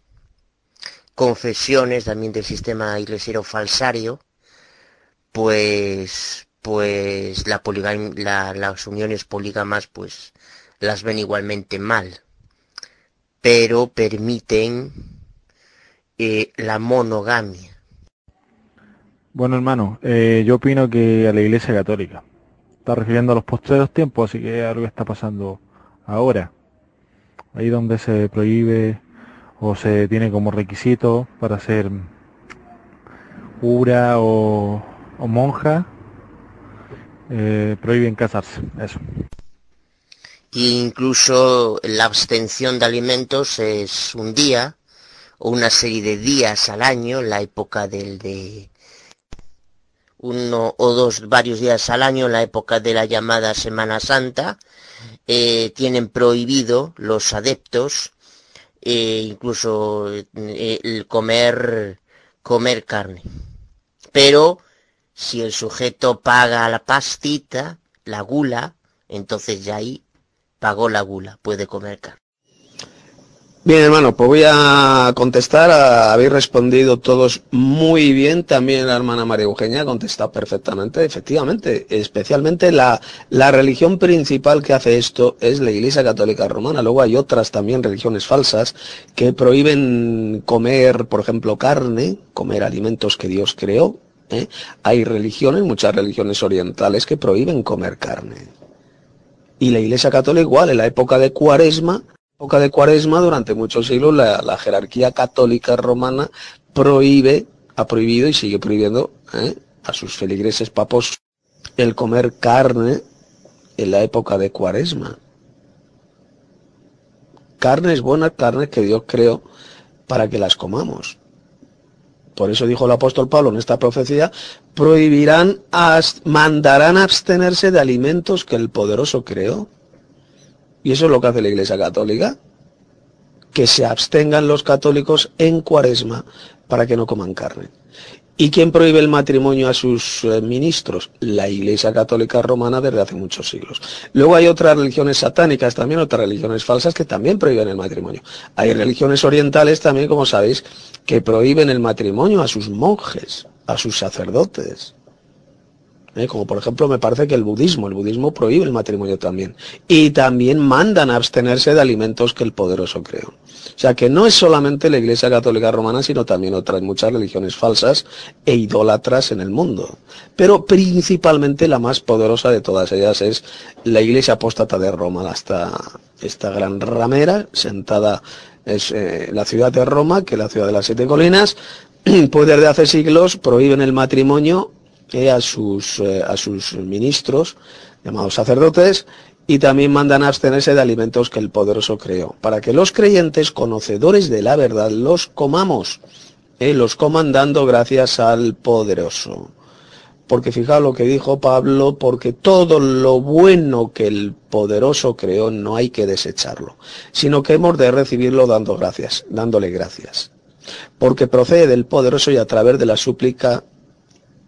confesiones también del sistema iglesiero falsario, pues pues la, la las uniones polígamas pues las ven igualmente mal pero permiten eh, la monogamia. Bueno, hermano, eh, yo opino que a la Iglesia Católica. Está refiriendo a los postreros tiempos, así que algo está pasando ahora. Ahí donde se prohíbe o se tiene como requisito para ser cura o, monja, eh, prohíben casarse. Eso incluso la abstención de alimentos es un día o una serie de días al año, la época del de uno o dos, varios días al año, la época de la llamada Semana Santa, eh, tienen prohibido los adeptos eh, incluso eh, el comer comer carne. Pero si el sujeto paga la pastita, la gula, entonces ya ahí pagó la gula, puede comer carne. Bien, hermano, pues voy a contestar. Habéis respondido todos muy bien. También la hermana María Eugenia ha contestado perfectamente. Efectivamente, especialmente la, la religión principal que hace esto es la Iglesia Católica Romana. Luego hay otras también religiones falsas que prohíben comer, por ejemplo, carne, comer alimentos que Dios creó. Hay religiones, muchas religiones orientales, que prohíben comer carne. Y la Iglesia Católica igual, en la época de Cuaresma, época de Cuaresma, durante muchos siglos, la, jerarquía católica romana prohíbe, ha prohibido y sigue prohibiendo ¿eh? a sus feligreses papos el comer carne en la época de Cuaresma. Carnes buenas, carnes que Dios creó para que las comamos. Por eso dijo el apóstol Pablo en esta profecía, prohibirán, mandarán abstenerse de alimentos que el poderoso creó. Y eso es lo que hace la Iglesia Católica, que se abstengan los católicos en cuaresma para que no coman carne. ¿Y quién prohíbe el matrimonio a sus eh, ministros? La Iglesia Católica Romana desde hace muchos siglos. Luego hay otras religiones satánicas, también otras religiones falsas que también prohíben el matrimonio. Hay religiones orientales también, como sabéis, que prohíben el matrimonio a sus monjes, a sus sacerdotes. ¿Eh? Como por ejemplo me parece que el budismo, el budismo prohíbe el matrimonio también. Y también mandan a abstenerse de alimentos que el poderoso creó. O sea que no es solamente la Iglesia Católica Romana, sino también otras muchas religiones falsas e idólatras en el mundo. Pero principalmente la más poderosa de todas ellas es la Iglesia Apóstata de Roma, esta, esta gran ramera sentada es eh, la ciudad de Roma, que es la ciudad de las siete colinas, pues desde hace siglos prohíben el matrimonio eh, a, sus, eh, a sus ministros, llamados sacerdotes, y también mandan a abstenerse de alimentos que el poderoso creó, para que los creyentes, conocedores de la verdad, los comamos, los coman dando gracias al poderoso. Porque fijaos lo que dijo Pablo, porque todo lo bueno que el poderoso creó no hay que desecharlo, sino que hemos de recibirlo dando gracias, dándole gracias. Porque procede del poderoso y a través de la súplica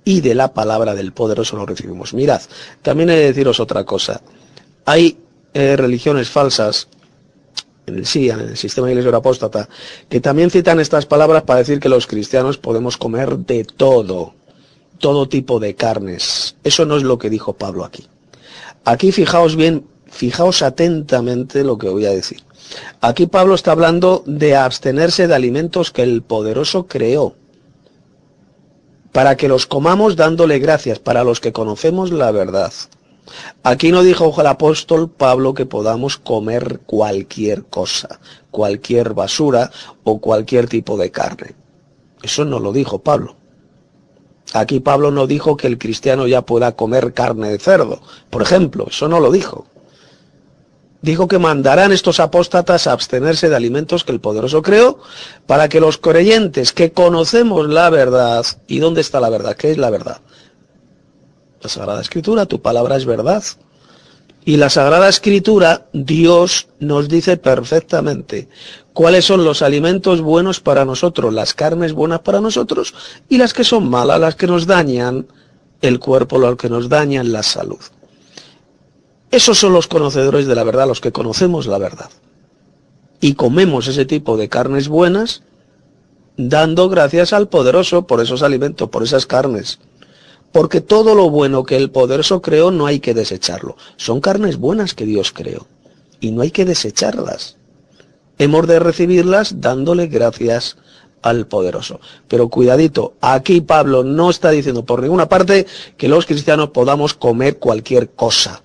y de la palabra del poderoso lo recibimos. Mirad, también he de deciros otra cosa. Hay eh, religiones falsas en el en el sistema de iglesia apóstata, que también citan estas palabras para decir que los cristianos podemos comer de todo todo tipo de carnes. Eso no es lo que dijo Pablo aquí. Aquí fijaos bien, fijaos atentamente lo que voy a decir. Aquí Pablo está hablando de abstenerse de alimentos que el poderoso creó, para que los comamos dándole gracias, para los que conocemos la verdad. Aquí no dijo el apóstol Pablo que podamos comer cualquier cosa, cualquier basura o cualquier tipo de carne. Eso no lo dijo Pablo. Aquí Pablo no dijo que el cristiano ya pueda comer carne de cerdo, por ejemplo, eso no lo dijo. Dijo que mandarán estos apóstatas a abstenerse de alimentos que el poderoso creó para que los creyentes que conocemos la verdad, ¿y dónde está la verdad? ¿Qué es la verdad? La Sagrada Escritura, tu palabra es verdad. Y la Sagrada Escritura, Dios nos dice perfectamente cuáles son los alimentos buenos para nosotros, las carnes buenas para nosotros y las que son malas, las que nos dañan el cuerpo, las que nos dañan la salud. Esos son los conocedores de la verdad, los que conocemos la verdad. Y comemos ese tipo de carnes buenas dando gracias al poderoso por esos alimentos, por esas carnes. Porque todo lo bueno que el poderoso creó no hay que desecharlo. Son carnes buenas que Dios creó. Y no hay que desecharlas. Hemos de recibirlas dándole gracias al poderoso. Pero cuidadito, aquí Pablo no está diciendo por ninguna parte que los cristianos podamos comer cualquier cosa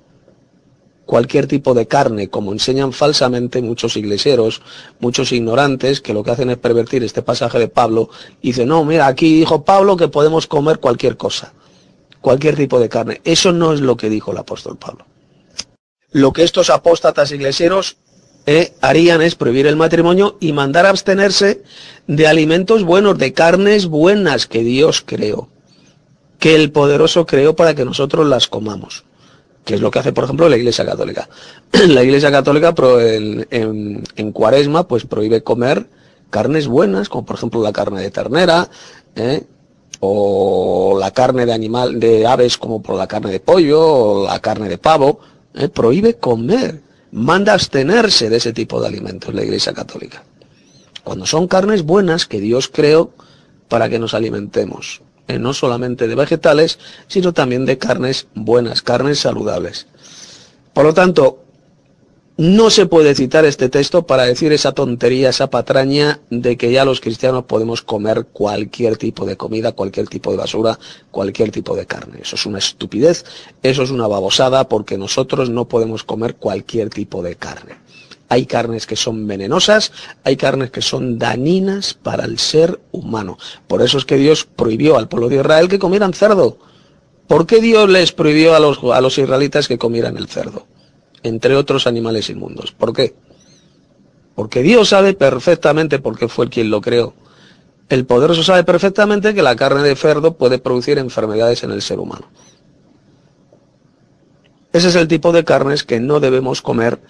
cualquier tipo de carne, como enseñan falsamente muchos iglesieros, muchos ignorantes, que lo que hacen es pervertir este pasaje de Pablo, y dicen, no, mira, aquí dijo Pablo que podemos comer cualquier cosa cualquier tipo de carne. Eso no es lo que dijo el apóstol Pablo. Lo que estos apóstatas iglesieros eh, harían es prohibir el matrimonio y mandar a abstenerse de alimentos buenos, de carnes buenas que Dios creó, que el poderoso creó para que nosotros las comamos, que es lo que hace, por ejemplo, la Iglesia Católica. la Iglesia Católica en, Cuaresma pues prohíbe comer carnes buenas, como por ejemplo la carne de ternera, eh, o la carne de animal, de aves como por la carne de pollo o la carne de pavo, ¿eh? prohíbe comer, manda abstenerse de ese tipo de alimentos la Iglesia Católica. Cuando son carnes buenas que Dios creó para que nos alimentemos, ¿eh? no solamente de vegetales, sino también de carnes buenas, carnes saludables. Por lo tanto, no se puede citar este texto para decir esa tontería, esa patraña de que ya los cristianos podemos comer cualquier tipo de comida, cualquier tipo de basura, cualquier tipo de carne. Eso es una estupidez, eso es una babosada porque nosotros no podemos comer cualquier tipo de carne. Hay carnes que son venenosas, hay carnes que son dañinas para el ser humano. Por eso es que Dios prohibió al pueblo de Israel que comieran cerdo. ¿Por qué Dios les prohibió a los, a los israelitas que comieran el cerdo? Entre otros animales inmundos. ¿Por qué? Porque Dios sabe perfectamente, porque fue quien lo creó. El poderoso sabe perfectamente que la carne de cerdo puede producir enfermedades en el ser humano. Ese es el tipo de carnes que no debemos comer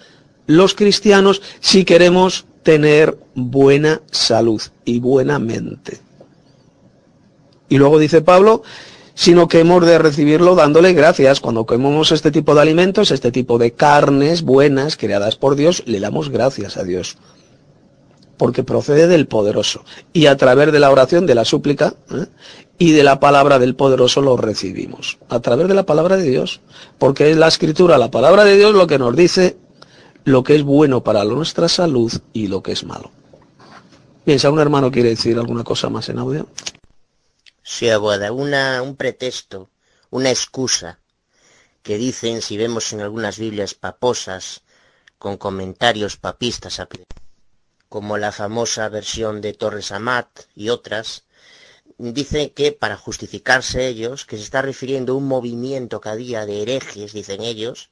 los cristianos si queremos tener buena salud y buena mente. Y luego dice Pablo sino que hemos de recibirlo dándole gracias. Cuando comemos este tipo de alimentos, este tipo de carnes buenas creadas por Dios, le damos gracias a Dios. Porque procede del poderoso. Y a través de la oración, de la súplica ¿eh? y de la palabra del poderoso lo recibimos. A través de la palabra de Dios. Porque es la escritura, la palabra de Dios, lo que nos dice lo que es bueno para nuestra salud y lo que es malo. Bien, si un hermano quiere decir alguna cosa más en audio. Sí, abuela, una, un pretexto, una excusa, que dicen, si vemos en algunas Biblias paposas, con comentarios papistas, como la famosa versión de Torres Amat y otras, dicen que para justificarse ellos, que se está refiriendo a un movimiento cada día de herejes, dicen ellos,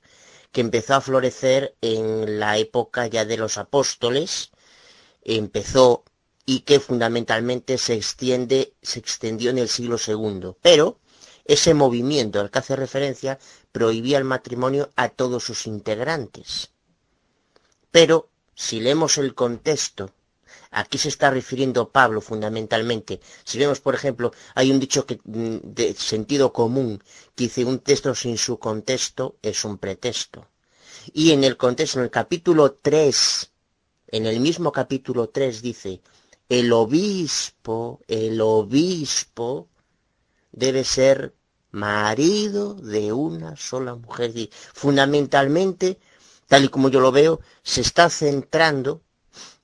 que empezó a florecer en la época ya de los apóstoles, empezó y que fundamentalmente se extiende, se extendió en el siglo II. Pero ese movimiento al que hace referencia prohibía el matrimonio a todos sus integrantes. Pero si leemos el contexto, aquí se está refiriendo Pablo fundamentalmente. Si vemos, por ejemplo, hay un dicho que, mm, de sentido común que dice un texto sin su contexto es un pretexto. Y en el contexto, en el capítulo 3, en el mismo capítulo 3 dice, el obispo, el obispo debe ser marido de una sola mujer. Fundamentalmente tal y como yo lo veo, se está centrando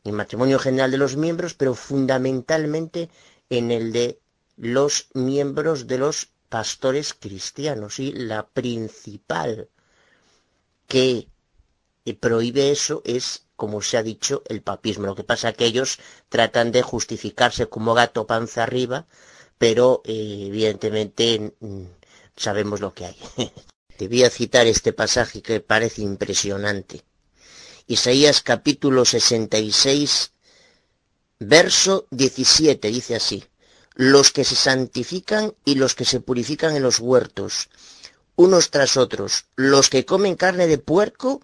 en el matrimonio general de los miembros, pero fundamentalmente en el de los miembros de los pastores cristianos y la principal que prohíbe eso es, como se ha dicho, el papismo. Lo que pasa es que ellos tratan de justificarse como gato panza arriba, pero eh, evidentemente sabemos lo que hay. Te voy a citar este pasaje que parece impresionante. Isaías capítulo 66, verso 17, dice así, los que se santifican y los que se purifican en los huertos, unos tras otros, los que comen carne de puerco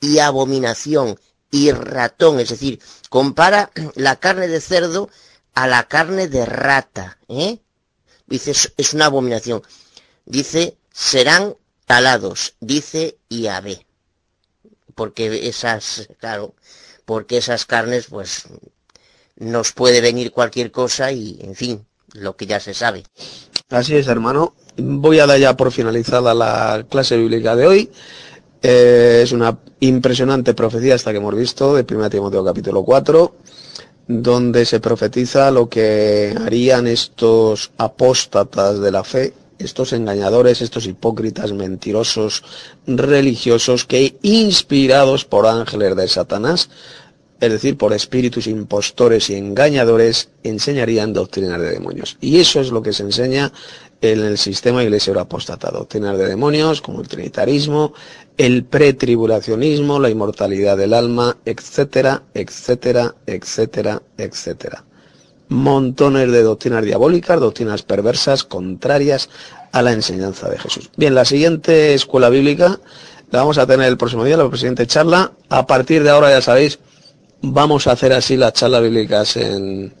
y abominación y ratón, es decir, compara la carne de cerdo a la carne de rata, ¿eh? Dice, es una abominación. Dice, serán talados, dice Yahvé. Porque esas, claro, porque esas carnes, pues, nos puede venir cualquier cosa y, en fin, lo que ya se sabe. Así es, hermano. Voy a dar ya por finalizada la clase bíblica de hoy. Es una impresionante profecía hasta que hemos visto de 1 Timoteo capítulo 4, donde se profetiza lo que harían estos apóstatas de la fe, estos engañadores, estos hipócritas mentirosos religiosos que inspirados por ángeles de Satanás, es decir, por espíritus impostores y engañadores, enseñarían doctrinas de demonios. Y eso es lo que se enseña en el sistema iglesia apóstata, doctrinas de demonios como el trinitarismo, el pretribulacionismo, la inmortalidad del alma, etcétera, etcétera, etcétera, etcétera. Montones de doctrinas diabólicas, doctrinas perversas, contrarias a la enseñanza de Jesús. Bien, la siguiente escuela bíblica la vamos a tener el próximo día, la siguiente charla. A partir de ahora, ya sabéis, vamos a hacer así las charlas bíblicas en,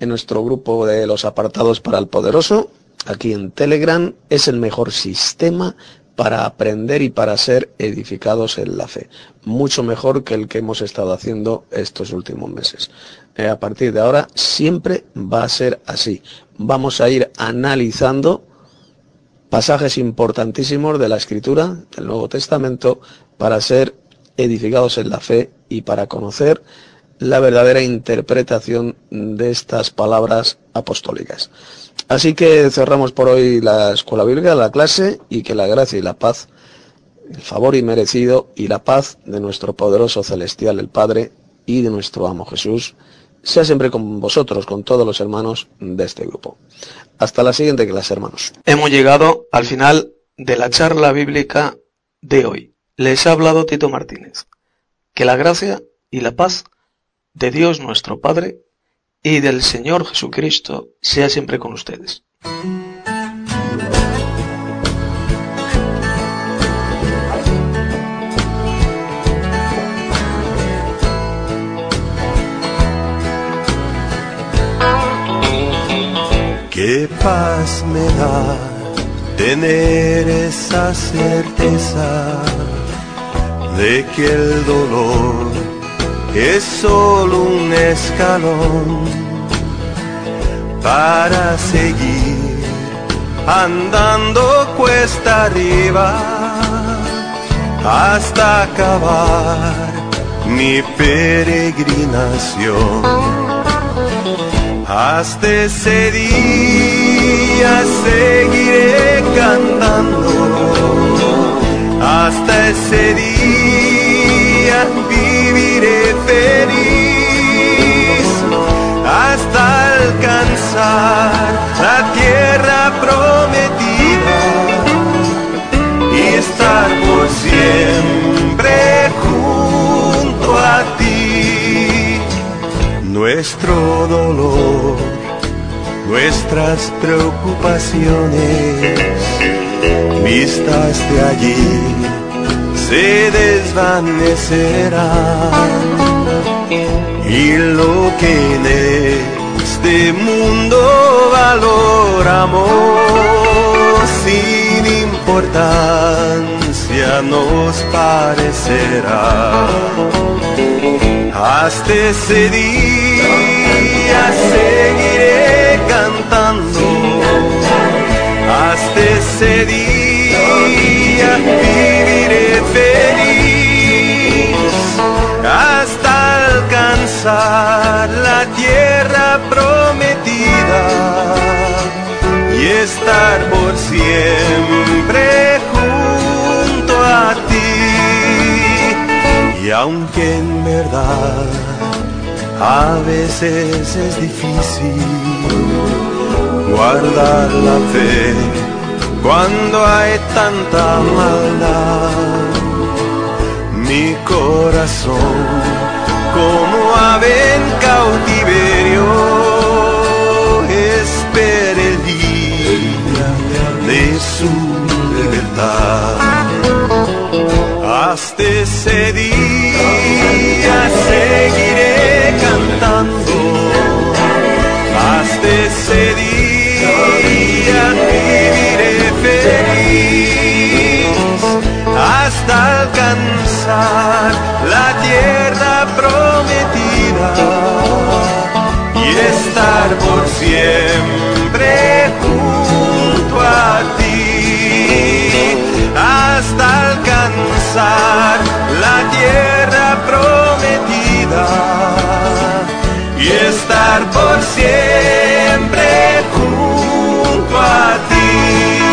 en nuestro grupo de los apartados para el poderoso aquí en Telegram es el mejor sistema para aprender y para ser edificados en la fe. Mucho mejor que el que hemos estado haciendo estos últimos meses. Eh, a partir de ahora siempre va a ser así. Vamos a ir analizando pasajes importantísimos de la Escritura, del Nuevo Testamento, para ser edificados en la fe y para conocer la verdadera interpretación de estas palabras apostólicas. Así que cerramos por hoy la escuela bíblica, la clase, y que la gracia y la paz, el favor inmerecido y la paz de nuestro poderoso celestial, el Padre, y de nuestro amo Jesús, sea siempre con vosotros, con todos los hermanos de este grupo. Hasta la siguiente clase, hermanos. Hemos llegado al final de la charla bíblica de hoy. Les ha hablado Tito Martínez. Que la gracia y la paz de Dios nuestro Padre y del Señor Jesucristo sea siempre con ustedes. Qué paz me da tener esa certeza de que el dolor es solo un escalón para seguir andando cuesta arriba hasta acabar mi peregrinación. Hasta ese día seguiré cantando, hasta ese día viviré feliz hasta alcanzar la tierra prometida y estar por siempre junto a ti. Nuestro dolor, nuestras preocupaciones, vistas de allí se desvanecerá. Y lo que en este mundo valoramos sin importancia nos parecerá. Hasta ese día seguiré cantando. Hasta ese día tierra prometida y estar por siempre junto a ti. Y aunque en verdad a veces es difícil guardar la fe cuando hay tanta maldad. Mi corazón como ave cautiverio espera el día de su libertad. Hasta ese día seguiré cantando. Hasta ese día viviré feliz. Hasta alcanzar estar por siempre junto a ti hasta alcanzar la tierra prometida y estar por siempre junto a ti.